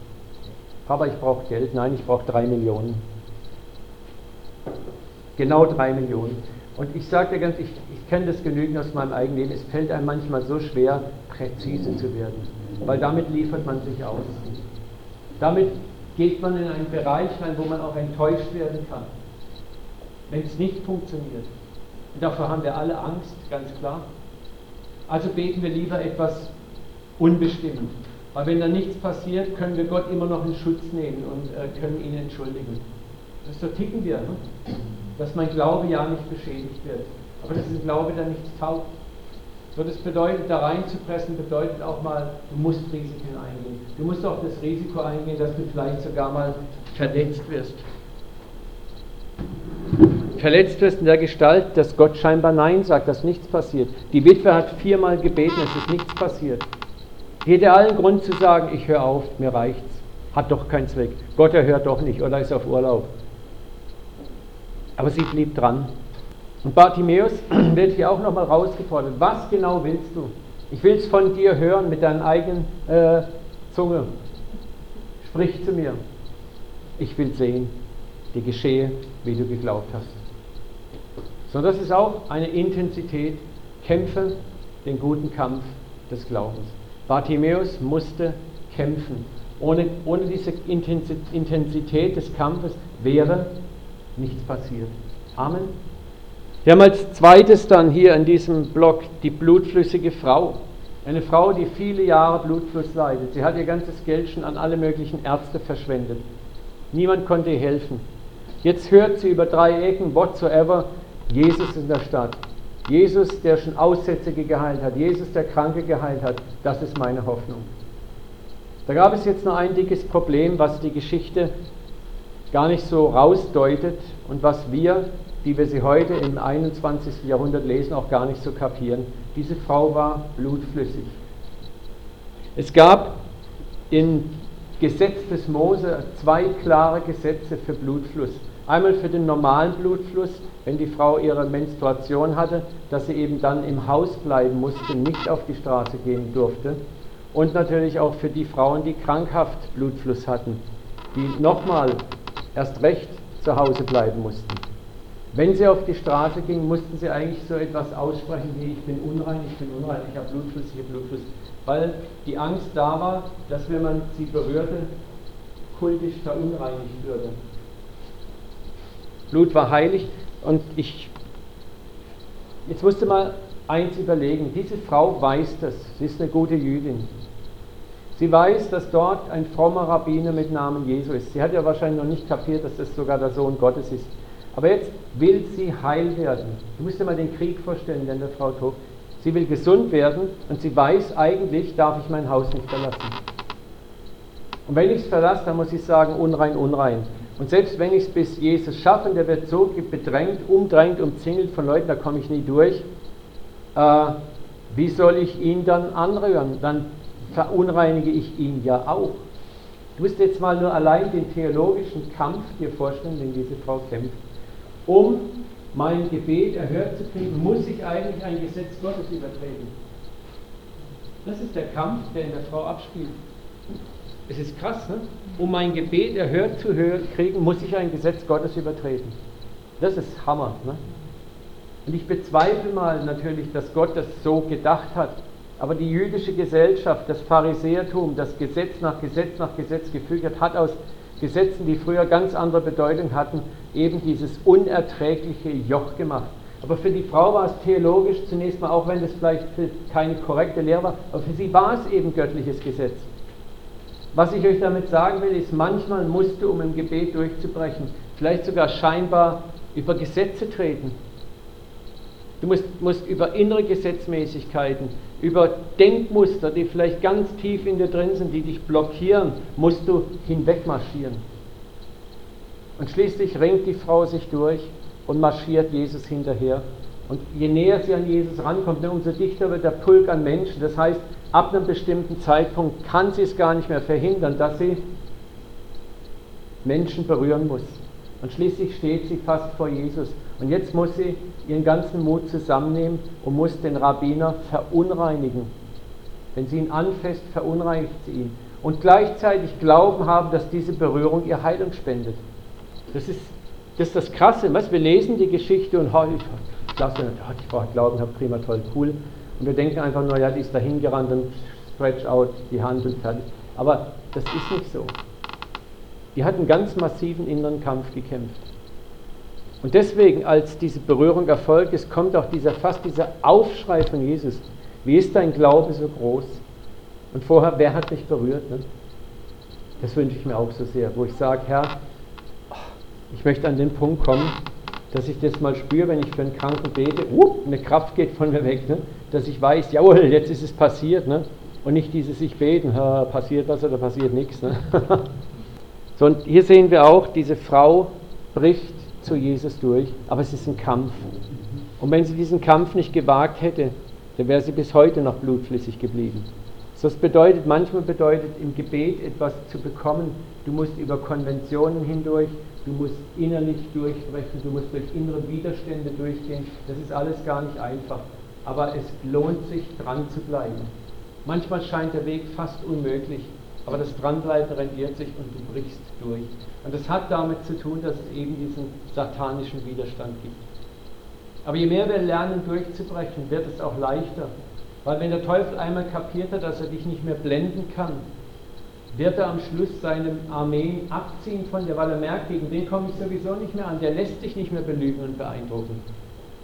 Papa, ich brauche Geld. Nein, ich brauche drei Millionen. Genau drei Millionen. Und ich sage dir ganz, ich, ich kenne das genügend aus meinem eigenen Leben, es fällt einem manchmal so schwer, präzise zu werden. Weil damit liefert man sich aus. Damit geht man in einen Bereich rein, wo man auch enttäuscht werden kann, wenn es nicht funktioniert. Und davor haben wir alle Angst, ganz klar. Also beten wir lieber etwas unbestimmt. Weil wenn da nichts passiert, können wir Gott immer noch in Schutz nehmen und äh, können ihn entschuldigen. Das so ticken wir, ne? dass mein Glaube ja nicht beschädigt wird. Aber das ist ein Glaube, der nichts taugt. So, das bedeutet, da reinzupressen, bedeutet auch mal, du musst Risiken eingehen. Du musst auch das Risiko eingehen, dass du vielleicht sogar mal verletzt wirst. Verletzt wirst in der Gestalt, dass Gott scheinbar Nein sagt, dass nichts passiert. Die Witwe hat viermal gebeten, es ist nichts passiert. Die hätte allen Grund zu sagen, ich höre auf, mir reicht's. Hat doch keinen Zweck. Gott erhört doch nicht oder ist auf Urlaub. Aber sie blieb dran. Und Bartimäus wird hier auch nochmal rausgefordert. Was genau willst du? Ich will es von dir hören mit deiner eigenen äh, Zunge. Sprich zu mir. Ich will sehen, dir geschehe, wie du geglaubt hast. So, das ist auch eine Intensität. Kämpfe den guten Kampf des Glaubens. Bartimäus musste kämpfen. Ohne, ohne diese Intensität des Kampfes wäre nichts passiert. Amen. Wir haben als zweites dann hier in diesem Block die blutflüssige Frau. Eine Frau, die viele Jahre Blutfluss leidet. Sie hat ihr ganzes Geld schon an alle möglichen Ärzte verschwendet. Niemand konnte ihr helfen. Jetzt hört sie über drei Ecken, whatsoever, Jesus in der Stadt. Jesus, der schon Aussätzige geheilt hat. Jesus, der Kranke geheilt hat. Das ist meine Hoffnung. Da gab es jetzt noch ein dickes Problem, was die Geschichte gar nicht so rausdeutet und was wir die wir sie heute im 21. Jahrhundert lesen, auch gar nicht so kapieren. Diese Frau war blutflüssig. Es gab im Gesetz des Mose zwei klare Gesetze für Blutfluss. Einmal für den normalen Blutfluss, wenn die Frau ihre Menstruation hatte, dass sie eben dann im Haus bleiben musste, nicht auf die Straße gehen durfte. Und natürlich auch für die Frauen, die krankhaft Blutfluss hatten, die nochmal erst recht zu Hause bleiben mussten. Wenn sie auf die Straße gingen, mussten sie eigentlich so etwas aussprechen wie ich bin unrein, ich bin unrein, ich habe Blutfluss, ich habe Blutfluss, weil die Angst da war, dass wenn man sie berührte, kultisch verunreinigt würde. Blut war heilig und ich, jetzt musste mal eins überlegen, diese Frau weiß das, sie ist eine gute Jüdin. Sie weiß, dass dort ein frommer Rabbiner mit Namen Jesu ist. Sie hat ja wahrscheinlich noch nicht kapiert, dass das sogar der Sohn Gottes ist. Aber jetzt will sie heil werden. Du musst dir mal den Krieg vorstellen, den der Frau tobt. Sie will gesund werden und sie weiß, eigentlich darf ich mein Haus nicht verlassen. Und wenn ich es verlasse, dann muss ich sagen, unrein, unrein. Und selbst wenn ich es bis Jesus schaffe, der wird so bedrängt, umdrängt, umzingelt von Leuten, da komme ich nie durch. Äh, wie soll ich ihn dann anrühren? Dann verunreinige ich ihn ja auch. Du musst jetzt mal nur allein den theologischen Kampf dir vorstellen, den diese Frau kämpft. Um mein Gebet erhört zu kriegen, muss ich eigentlich ein Gesetz Gottes übertreten. Das ist der Kampf, der in der Frau abspielt. Es ist krass, ne? Um mein Gebet erhört zu kriegen, muss ich ein Gesetz Gottes übertreten. Das ist Hammer. Ne? Und ich bezweifle mal natürlich, dass Gott das so gedacht hat. Aber die jüdische Gesellschaft, das Pharisäertum, das Gesetz nach Gesetz nach Gesetz gefügt hat, hat aus Gesetzen, die früher ganz andere Bedeutung hatten, eben dieses unerträgliche Joch gemacht. Aber für die Frau war es theologisch zunächst mal, auch wenn das vielleicht keine korrekte Lehre war, aber für sie war es eben göttliches Gesetz. Was ich euch damit sagen will, ist, manchmal musst du, um im Gebet durchzubrechen, vielleicht sogar scheinbar über Gesetze treten. Du musst, musst über innere Gesetzmäßigkeiten, über Denkmuster, die vielleicht ganz tief in dir drin sind, die dich blockieren, musst du hinwegmarschieren. Und schließlich ringt die Frau sich durch und marschiert Jesus hinterher. Und je näher sie an Jesus rankommt, ne, umso dichter wird der Pulk an Menschen. Das heißt, ab einem bestimmten Zeitpunkt kann sie es gar nicht mehr verhindern, dass sie Menschen berühren muss. Und schließlich steht sie fast vor Jesus. Und jetzt muss sie ihren ganzen Mut zusammennehmen und muss den Rabbiner verunreinigen. Wenn sie ihn anfasst, verunreinigt sie ihn. Und gleichzeitig Glauben haben, dass diese Berührung ihr Heilung spendet. Das ist das, ist das Krasse. Was? Wir lesen die Geschichte und oh, ich, klasse, oh, ich brauche Glauben, habe prima, toll, cool. Und wir denken einfach nur, ja, die ist da hingerannt und stretch out die Hand und fertig. Aber das ist nicht so. Die hat einen ganz massiven inneren Kampf gekämpft. Und deswegen, als diese Berührung erfolgt ist, kommt auch dieser, fast dieser Aufschrei von Jesus. Wie ist dein Glaube so groß? Und vorher, wer hat mich berührt? Ne? Das wünsche ich mir auch so sehr, wo ich sage, Herr, ich möchte an den Punkt kommen, dass ich das mal spüre, wenn ich für einen Kranken bete, uh, eine Kraft geht von mir weg, ne? dass ich weiß, jawohl, jetzt ist es passiert. Ne? Und nicht dieses Ich beten, passiert was oder passiert nichts. Ne? so, und hier sehen wir auch, diese Frau bricht zu Jesus durch, aber es ist ein Kampf. Und wenn sie diesen Kampf nicht gewagt hätte, dann wäre sie bis heute noch blutflüssig geblieben. Das bedeutet, manchmal bedeutet im Gebet etwas zu bekommen, du musst über Konventionen hindurch, du musst innerlich durchbrechen, du musst durch innere Widerstände durchgehen. Das ist alles gar nicht einfach. Aber es lohnt sich, dran zu bleiben. Manchmal scheint der Weg fast unmöglich, aber das Dranbleiben rendiert sich und du brichst durch. Und das hat damit zu tun, dass es eben diesen satanischen Widerstand gibt. Aber je mehr wir lernen durchzubrechen, wird es auch leichter. Weil wenn der Teufel einmal kapiert hat, dass er dich nicht mehr blenden kann, wird er am Schluss seine Armeen abziehen von dir, weil er merkt, gegen den komme ich sowieso nicht mehr an, der lässt dich nicht mehr belügen und beeindrucken.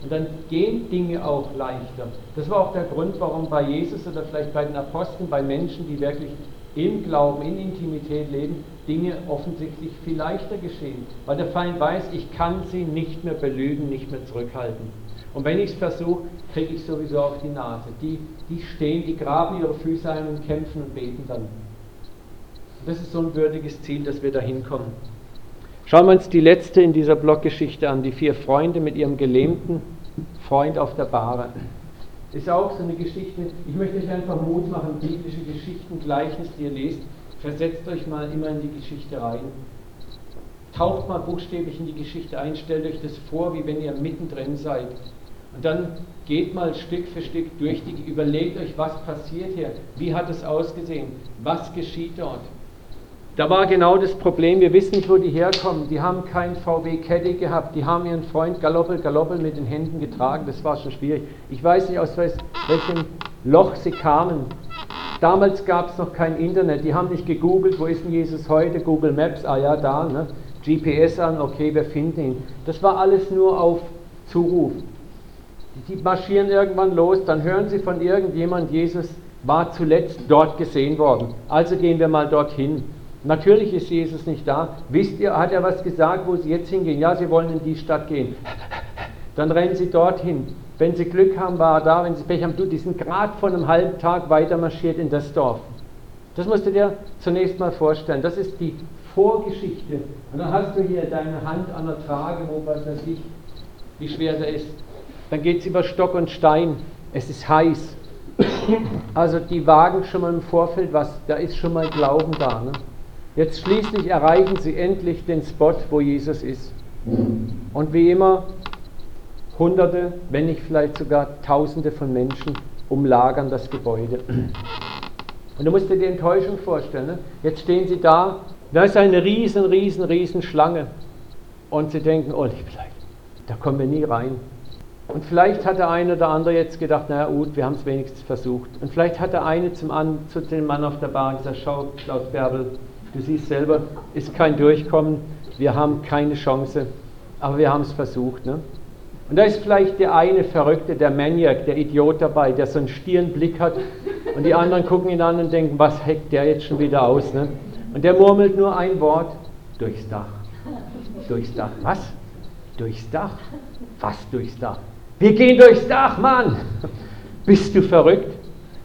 Und dann gehen Dinge auch leichter. Das war auch der Grund, warum bei Jesus oder vielleicht bei den Aposteln, bei Menschen, die wirklich im Glauben, in Intimität leben, Dinge offensichtlich viel leichter geschehen. Weil der Feind weiß, ich kann sie nicht mehr belügen, nicht mehr zurückhalten. Und wenn ich es versuche, kriege ich sowieso auf die Nase. Die, die stehen, die graben ihre Füße ein und kämpfen und beten dann. Das ist so ein würdiges Ziel, dass wir da hinkommen. Schauen wir uns die letzte in dieser Bloggeschichte an, die vier Freunde mit ihrem gelähmten Freund auf der Bahre. Ist auch so eine Geschichte, ich möchte euch einfach Mut machen, biblische Geschichten, Gleichnis, die ihr lest, versetzt euch mal immer in die Geschichte rein. taucht mal buchstäblich in die Geschichte ein, stellt euch das vor, wie wenn ihr mittendrin seid. Und dann geht mal Stück für Stück durch die, überlegt euch, was passiert hier, wie hat es ausgesehen, was geschieht dort. Da war genau das Problem, wir wissen nicht, wo die herkommen. Die haben kein VW Caddy gehabt, die haben ihren Freund Galoppel Galoppel mit den Händen getragen, das war schon schwierig. Ich weiß nicht, aus welchem Loch sie kamen. Damals gab es noch kein Internet, die haben nicht gegoogelt, wo ist denn Jesus heute, Google Maps, ah ja, da, ne? GPS an, okay, wir finden ihn. Das war alles nur auf Zuruf. Die marschieren irgendwann los, dann hören sie von irgendjemand, Jesus war zuletzt dort gesehen worden. Also gehen wir mal dorthin. Natürlich ist Jesus nicht da. Wisst ihr, hat er was gesagt, wo sie jetzt hingehen? Ja, sie wollen in die Stadt gehen. Dann rennen sie dorthin. Wenn sie Glück haben, war er da. Wenn sie Pech haben, du, die sind gerade von einem halben Tag weiter marschiert in das Dorf. Das musst du dir zunächst mal vorstellen. Das ist die Vorgeschichte. Und dann hast du hier deine Hand an der Trage, wo was weiß ich, wie schwer der ist. Dann geht es über Stock und Stein. Es ist heiß. Also die wagen schon mal im Vorfeld was, da ist schon mal Glauben da. Ne? Jetzt schließlich erreichen sie endlich den Spot, wo Jesus ist. Und wie immer, Hunderte, wenn nicht vielleicht sogar Tausende von Menschen umlagern das Gebäude. Und du musst dir die Enttäuschung vorstellen. Ne? Jetzt stehen sie da, da ist eine riesen, riesen, riesen Schlange. Und sie denken, oh, vielleicht, da kommen wir nie rein. Und vielleicht hat der eine oder andere jetzt gedacht, naja gut, wir haben es wenigstens versucht. Und vielleicht hat der eine zum An, zu dem Mann auf der Bar gesagt, schau, Klaus Bärbel, du siehst selber, ist kein Durchkommen, wir haben keine Chance, aber wir haben es versucht. Ne? Und da ist vielleicht der eine Verrückte, der Maniac, der Idiot dabei, der so einen Stirnblick hat und die anderen gucken ihn an und denken, was heckt der jetzt schon wieder aus? Ne? Und der murmelt nur ein Wort, durchs Dach. Durchs Dach. Was? Durchs Dach? Was durchs Dach? Wir gehen durchs Dach, Mann! Bist du verrückt?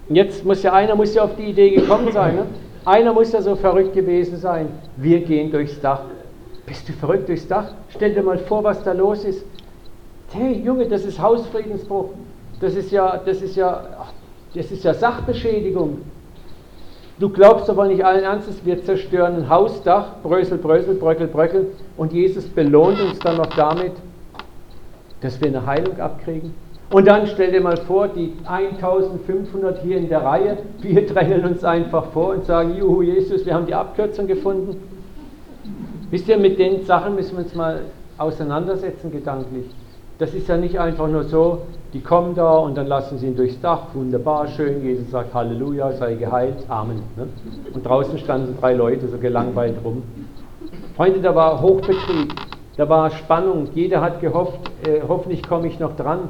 Und jetzt muss ja einer muss ja auf die Idee gekommen sein. Ne? Einer muss ja so verrückt gewesen sein. Wir gehen durchs Dach. Bist du verrückt durchs Dach? Stell dir mal vor, was da los ist. Hey Junge, das ist Hausfriedensbruch. Das ist ja, das ist ja, das ist ja Sachbeschädigung. Du glaubst aber nicht allen Ernstes, wir zerstören ein Hausdach, Brösel, Brösel, Bröckel, Bröckel, und Jesus belohnt uns dann noch damit, dass wir eine Heilung abkriegen. Und dann stell dir mal vor, die 1500 hier in der Reihe, wir drängeln uns einfach vor und sagen, Juhu Jesus, wir haben die Abkürzung gefunden. Wisst ihr, mit den Sachen müssen wir uns mal auseinandersetzen gedanklich. Das ist ja nicht einfach nur so, die kommen da und dann lassen sie ihn durchs Dach, wunderbar, schön, Jesus sagt Halleluja, sei geheilt, Amen. Ne? Und draußen standen drei Leute so gelangweilt rum. Freunde, da war Hochbetrieb. Da war Spannung. Jeder hat gehofft, äh, hoffentlich komme ich noch dran.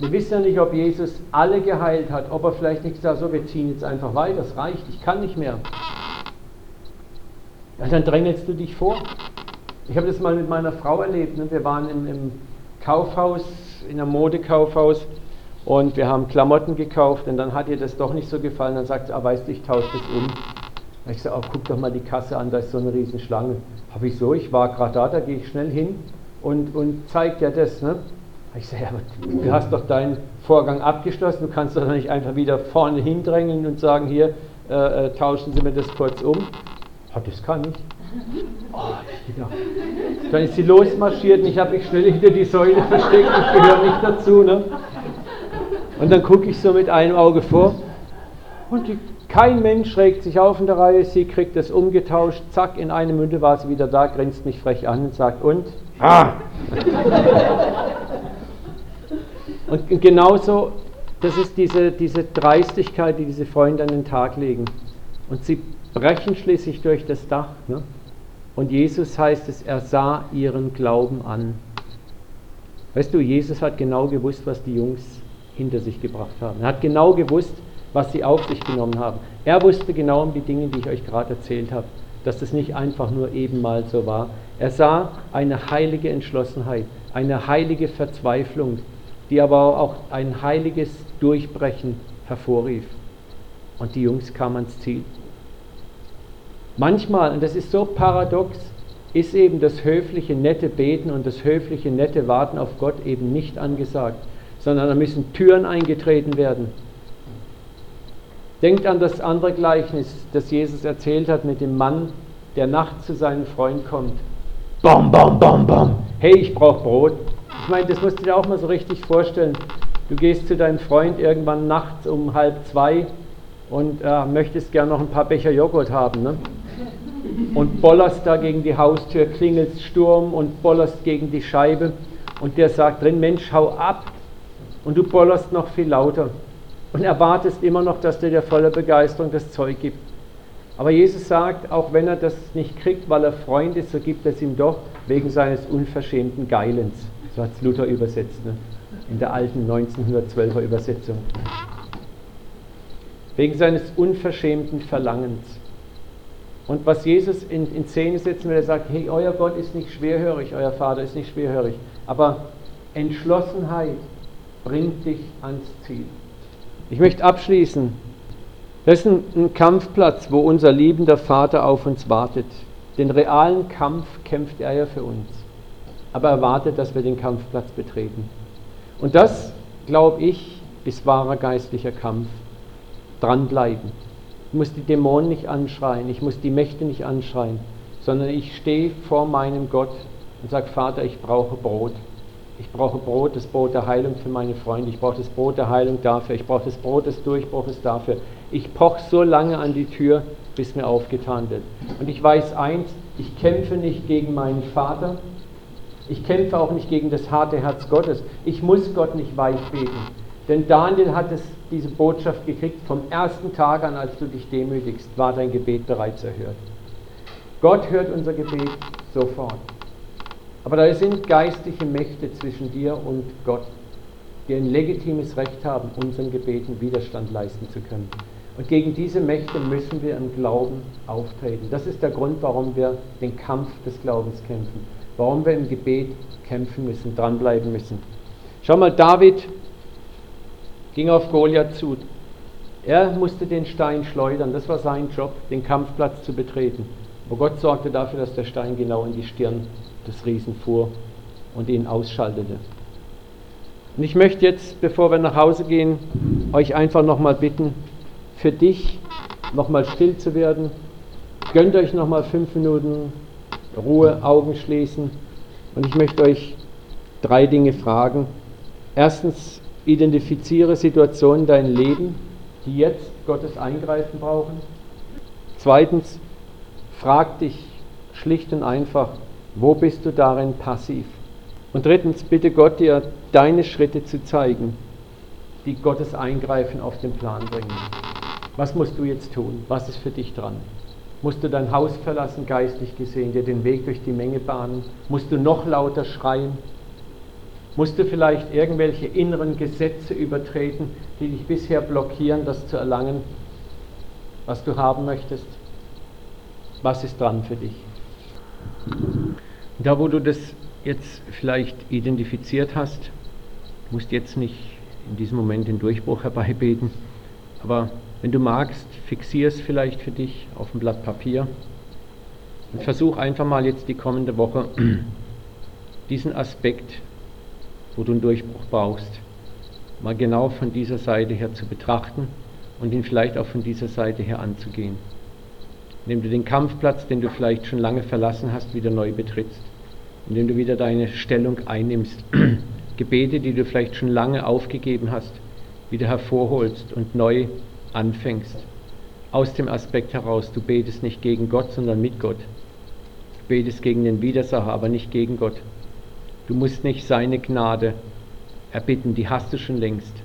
Wir wissen ja nicht, ob Jesus alle geheilt hat, ob er vielleicht nicht gesagt hat, so, wir ziehen jetzt einfach weiter, das reicht, ich kann nicht mehr. Ja, dann drängelst du dich vor. Ich habe das mal mit meiner Frau erlebt. Ne? Wir waren im, im Kaufhaus, in einem Modekaufhaus und wir haben Klamotten gekauft und dann hat ihr das doch nicht so gefallen. Dann sagt sie, ah, weißt du, ich tausche das um. Ich sage, oh, guck doch mal die Kasse an, da ist so eine riesen Schlange. Habe ich so, ich war gerade da, da gehe ich schnell hin und, und zeige dir das. Ne? Ich sage, ja, du hast doch deinen Vorgang abgeschlossen, du kannst doch nicht einfach wieder vorne hindrängeln und sagen, hier, äh, äh, tauschen Sie mir das kurz um. Ja, das kann ich. Oh, Dann ist sie losmarschiert und ich habe mich schnell hinter die Säule versteckt, ich gehöre nicht dazu. Ne? Und dann gucke ich so mit einem Auge vor und die kein Mensch regt sich auf in der Reihe, sie kriegt das umgetauscht, zack, in einer Minute war sie wieder da, grinst mich frech an und sagt, und? Ah! und genauso, das ist diese, diese Dreistigkeit, die diese Freunde an den Tag legen. Und sie brechen schließlich durch das Dach. Ne? Und Jesus heißt es, er sah ihren Glauben an. Weißt du, Jesus hat genau gewusst, was die Jungs hinter sich gebracht haben. Er hat genau gewusst, was sie auf sich genommen haben. Er wusste genau um die Dinge, die ich euch gerade erzählt habe, dass das nicht einfach nur eben mal so war. Er sah eine heilige Entschlossenheit, eine heilige Verzweiflung, die aber auch ein heiliges Durchbrechen hervorrief. Und die Jungs kamen ans Ziel. Manchmal, und das ist so paradox, ist eben das höfliche, nette Beten und das höfliche, nette Warten auf Gott eben nicht angesagt, sondern da müssen Türen eingetreten werden. Denkt an das andere Gleichnis, das Jesus erzählt hat mit dem Mann, der nachts zu seinem Freund kommt bam, bam, bam, bam, hey, ich brauche Brot. Ich meine, das musst du dir auch mal so richtig vorstellen. Du gehst zu deinem Freund irgendwann nachts um halb zwei und äh, möchtest gern noch ein paar Becher Joghurt haben. Ne? Und bollerst da gegen die Haustür, klingelst Sturm und bollerst gegen die Scheibe. Und der sagt drin, Mensch, hau ab. Und du bollerst noch viel lauter. Und erwartest immer noch, dass der dir voller Begeisterung das Zeug gibt. Aber Jesus sagt, auch wenn er das nicht kriegt, weil er Freund ist, so gibt es ihm doch wegen seines unverschämten Geilens. So hat es Luther übersetzt, ne? in der alten 1912er Übersetzung. Wegen seines unverschämten Verlangens. Und was Jesus in, in Szene setzen will, er sagt, hey, euer Gott ist nicht schwerhörig, euer Vater ist nicht schwerhörig, aber Entschlossenheit bringt dich ans Ziel. Ich möchte abschließen. Das ist ein, Kampfplatz, wo unser liebender Vater auf uns wartet. Den realen Kampf kämpft er ja für uns. Aber er wartet, dass wir den Kampfplatz betreten. Und das, glaube ich, ist wahrer geistlicher Kampf. Dranbleiben. Ich muss die Dämonen nicht anschreien, ich muss die Mächte nicht anschreien, sondern ich stehe vor meinem Gott und sage, Vater, ich brauche Brot. Ich brauche Brot, das Brot der Heilung für meine Freunde. Ich brauche das Brot der Heilung dafür. Ich brauche das Brot des Durchbruches dafür. Ich poche so lange an die Tür, bis mir aufgetan wird. Und ich weiß eins, ich kämpfe nicht gegen meinen Vater. Ich kämpfe auch nicht gegen das harte Herz Gottes. Ich muss Gott nicht weich beten. Denn Daniel hat es, diese Botschaft gekriegt, vom ersten Tag an, als du dich demütigst, war dein Gebet bereits erhört. Gott hört unser Gebet sofort. Aber da sind geistliche Mächte zwischen dir und Gott, die ein legitimes Recht haben, unseren Gebeten Widerstand leisten zu können. Und gegen diese Mächte müssen wir im Glauben auftreten. Das ist der Grund, warum wir den Kampf des Glaubens kämpfen. Warum wir im Gebet kämpfen müssen, dranbleiben müssen. Schau mal, David ging auf Goliath zu. Er musste den Stein schleudern. Das war sein Job, den Kampfplatz zu betreten. Aber Gott sorgte dafür, dass der Stein genau in die Stirn des Riesen fuhr und ihn ausschaltete. Und ich möchte jetzt, bevor wir nach Hause gehen, euch einfach nochmal bitten, für dich nochmal still zu werden. Gönnt euch nochmal fünf Minuten Ruhe, Augen schließen. Und ich möchte euch drei Dinge fragen. Erstens, identifiziere Situationen in deinem Leben, die jetzt Gottes Eingreifen brauchen. Zweitens, frag dich schlicht und einfach, wo bist du darin passiv? Und drittens, bitte Gott dir deine Schritte zu zeigen, die Gottes Eingreifen auf den Plan bringen. Was musst du jetzt tun? Was ist für dich dran? Musst du dein Haus verlassen, geistlich gesehen, dir den Weg durch die Menge bahnen? Musst du noch lauter schreien? Musst du vielleicht irgendwelche inneren Gesetze übertreten, die dich bisher blockieren, das zu erlangen, was du haben möchtest? Was ist dran für dich? Da, wo du das jetzt vielleicht identifiziert hast, musst jetzt nicht in diesem Moment den Durchbruch herbeibeten, aber wenn du magst, fixier es vielleicht für dich auf ein Blatt Papier und versuch einfach mal jetzt die kommende Woche diesen Aspekt, wo du einen Durchbruch brauchst, mal genau von dieser Seite her zu betrachten und ihn vielleicht auch von dieser Seite her anzugehen. Indem du den Kampfplatz, den du vielleicht schon lange verlassen hast, wieder neu betrittst, indem du wieder deine Stellung einnimmst, Gebete, die du vielleicht schon lange aufgegeben hast, wieder hervorholst und neu anfängst. Aus dem Aspekt heraus, du betest nicht gegen Gott, sondern mit Gott. Du betest gegen den Widersacher, aber nicht gegen Gott. Du musst nicht seine Gnade erbitten, die hast du schon längst.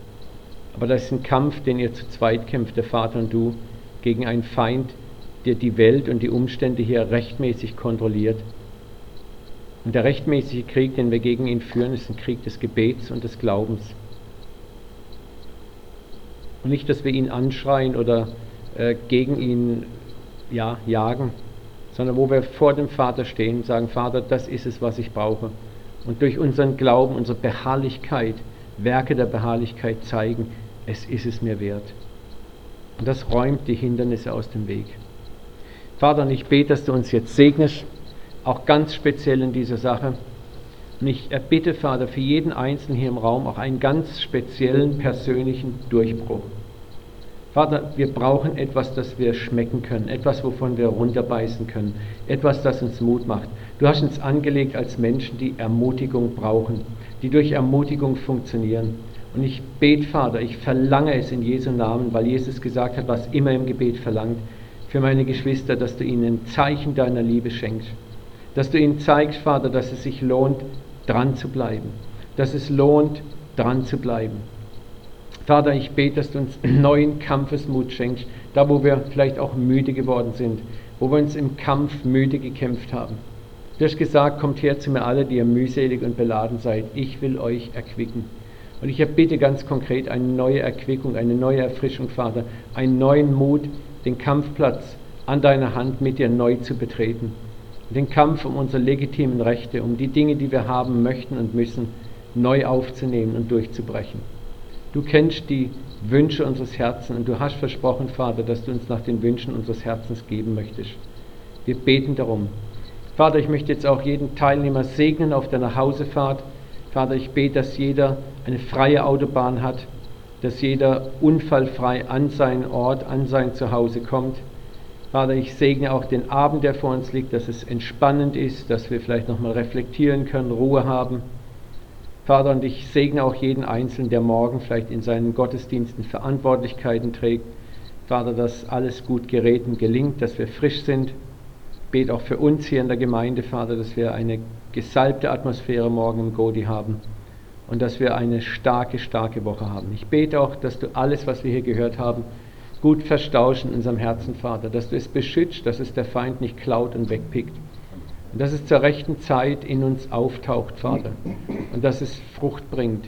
Aber das ist ein Kampf, den ihr zu zweit kämpft, der Vater und du, gegen einen Feind, der die Welt und die Umstände hier rechtmäßig kontrolliert. Und der rechtmäßige Krieg, den wir gegen ihn führen, ist ein Krieg des Gebets und des Glaubens. Und nicht, dass wir ihn anschreien oder äh, gegen ihn ja, jagen, sondern wo wir vor dem Vater stehen und sagen, Vater, das ist es, was ich brauche. Und durch unseren Glauben, unsere Beharrlichkeit, Werke der Beharrlichkeit zeigen, es ist es mir wert. Und das räumt die Hindernisse aus dem Weg. Vater, und ich bete, dass du uns jetzt segnest, auch ganz speziell in dieser Sache. Und ich erbitte, Vater, für jeden Einzelnen hier im Raum auch einen ganz speziellen persönlichen Durchbruch. Vater, wir brauchen etwas, das wir schmecken können, etwas, wovon wir runterbeißen können, etwas, das uns Mut macht. Du hast uns angelegt als Menschen, die Ermutigung brauchen, die durch Ermutigung funktionieren. Und ich bete, Vater, ich verlange es in Jesu Namen, weil Jesus gesagt hat, was immer im Gebet verlangt, für meine Geschwister, dass du ihnen ein Zeichen deiner Liebe schenkst. Dass du ihnen zeigst, Vater, dass es sich lohnt, dran zu bleiben. Dass es lohnt, dran zu bleiben. Vater, ich bete, dass du uns neuen Kampfesmut schenkst, da wo wir vielleicht auch müde geworden sind, wo wir uns im Kampf müde gekämpft haben. Du hast gesagt, kommt her zu mir alle, die ihr mühselig und beladen seid. Ich will euch erquicken. Und ich bitte ganz konkret eine neue Erquickung, eine neue Erfrischung, Vater, einen neuen Mut, den Kampfplatz an deiner Hand mit dir neu zu betreten. Den Kampf um unsere legitimen Rechte, um die Dinge, die wir haben möchten und müssen, neu aufzunehmen und durchzubrechen. Du kennst die Wünsche unseres Herzens und du hast versprochen, Vater, dass du uns nach den Wünschen unseres Herzens geben möchtest. Wir beten darum. Vater, ich möchte jetzt auch jeden Teilnehmer segnen auf der Nachhausefahrt. Vater, ich bete, dass jeder eine freie Autobahn hat, dass jeder unfallfrei an seinen Ort, an sein Zuhause kommt. Vater, ich segne auch den Abend, der vor uns liegt, dass es entspannend ist, dass wir vielleicht nochmal reflektieren können, Ruhe haben. Vater, und ich segne auch jeden Einzelnen, der morgen vielleicht in seinen Gottesdiensten Verantwortlichkeiten trägt. Vater, dass alles gut gerät und gelingt, dass wir frisch sind. Bete auch für uns hier in der Gemeinde, Vater, dass wir eine gesalbte Atmosphäre morgen im Godi haben und dass wir eine starke, starke Woche haben. Ich bete auch, dass du alles, was wir hier gehört haben, gut verstauschen in unserem Herzen, Vater, dass du es beschützt, dass es der Feind nicht klaut und wegpickt. Und dass es zur rechten Zeit in uns auftaucht, Vater. Und dass es Frucht bringt.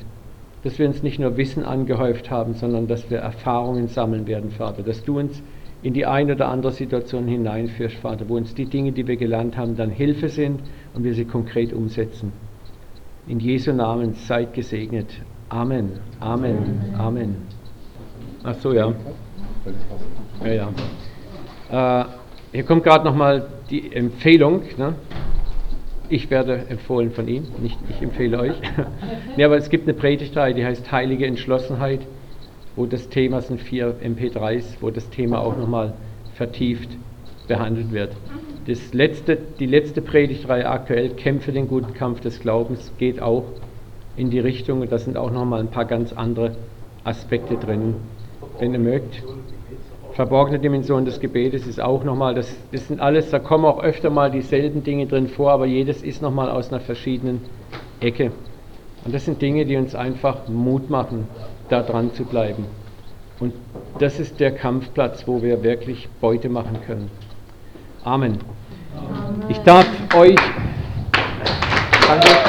Dass wir uns nicht nur Wissen angehäuft haben, sondern dass wir Erfahrungen sammeln werden, Vater. Dass du uns in die eine oder andere Situation hineinführst, Vater, wo uns die Dinge, die wir gelernt haben, dann Hilfe sind und wir sie konkret umsetzen. In Jesu Namen seid gesegnet. Amen. Amen. Amen. Ach so, ja. Ja, ja. Äh, hier kommt gerade nochmal die Empfehlung. Ne? Ich werde empfohlen von ihm, nicht ich empfehle euch. nee, aber es gibt eine Predigtreihe, die heißt Heilige Entschlossenheit, wo das Thema sind vier MP3s, wo das Thema auch nochmal vertieft behandelt wird. Das letzte, die letzte Predigtreihe aktuell, Kämpfe den guten Kampf des Glaubens, geht auch in die Richtung und da sind auch nochmal ein paar ganz andere Aspekte drin. Wenn ihr mögt, verborgene Dimension des Gebetes ist auch nochmal, das, das sind alles, da kommen auch öfter mal dieselben Dinge drin vor, aber jedes ist nochmal aus einer verschiedenen Ecke. Und das sind Dinge, die uns einfach Mut machen, da dran zu bleiben. Und das ist der Kampfplatz, wo wir wirklich Beute machen können. Amen. Amen. Ich darf euch. Danke.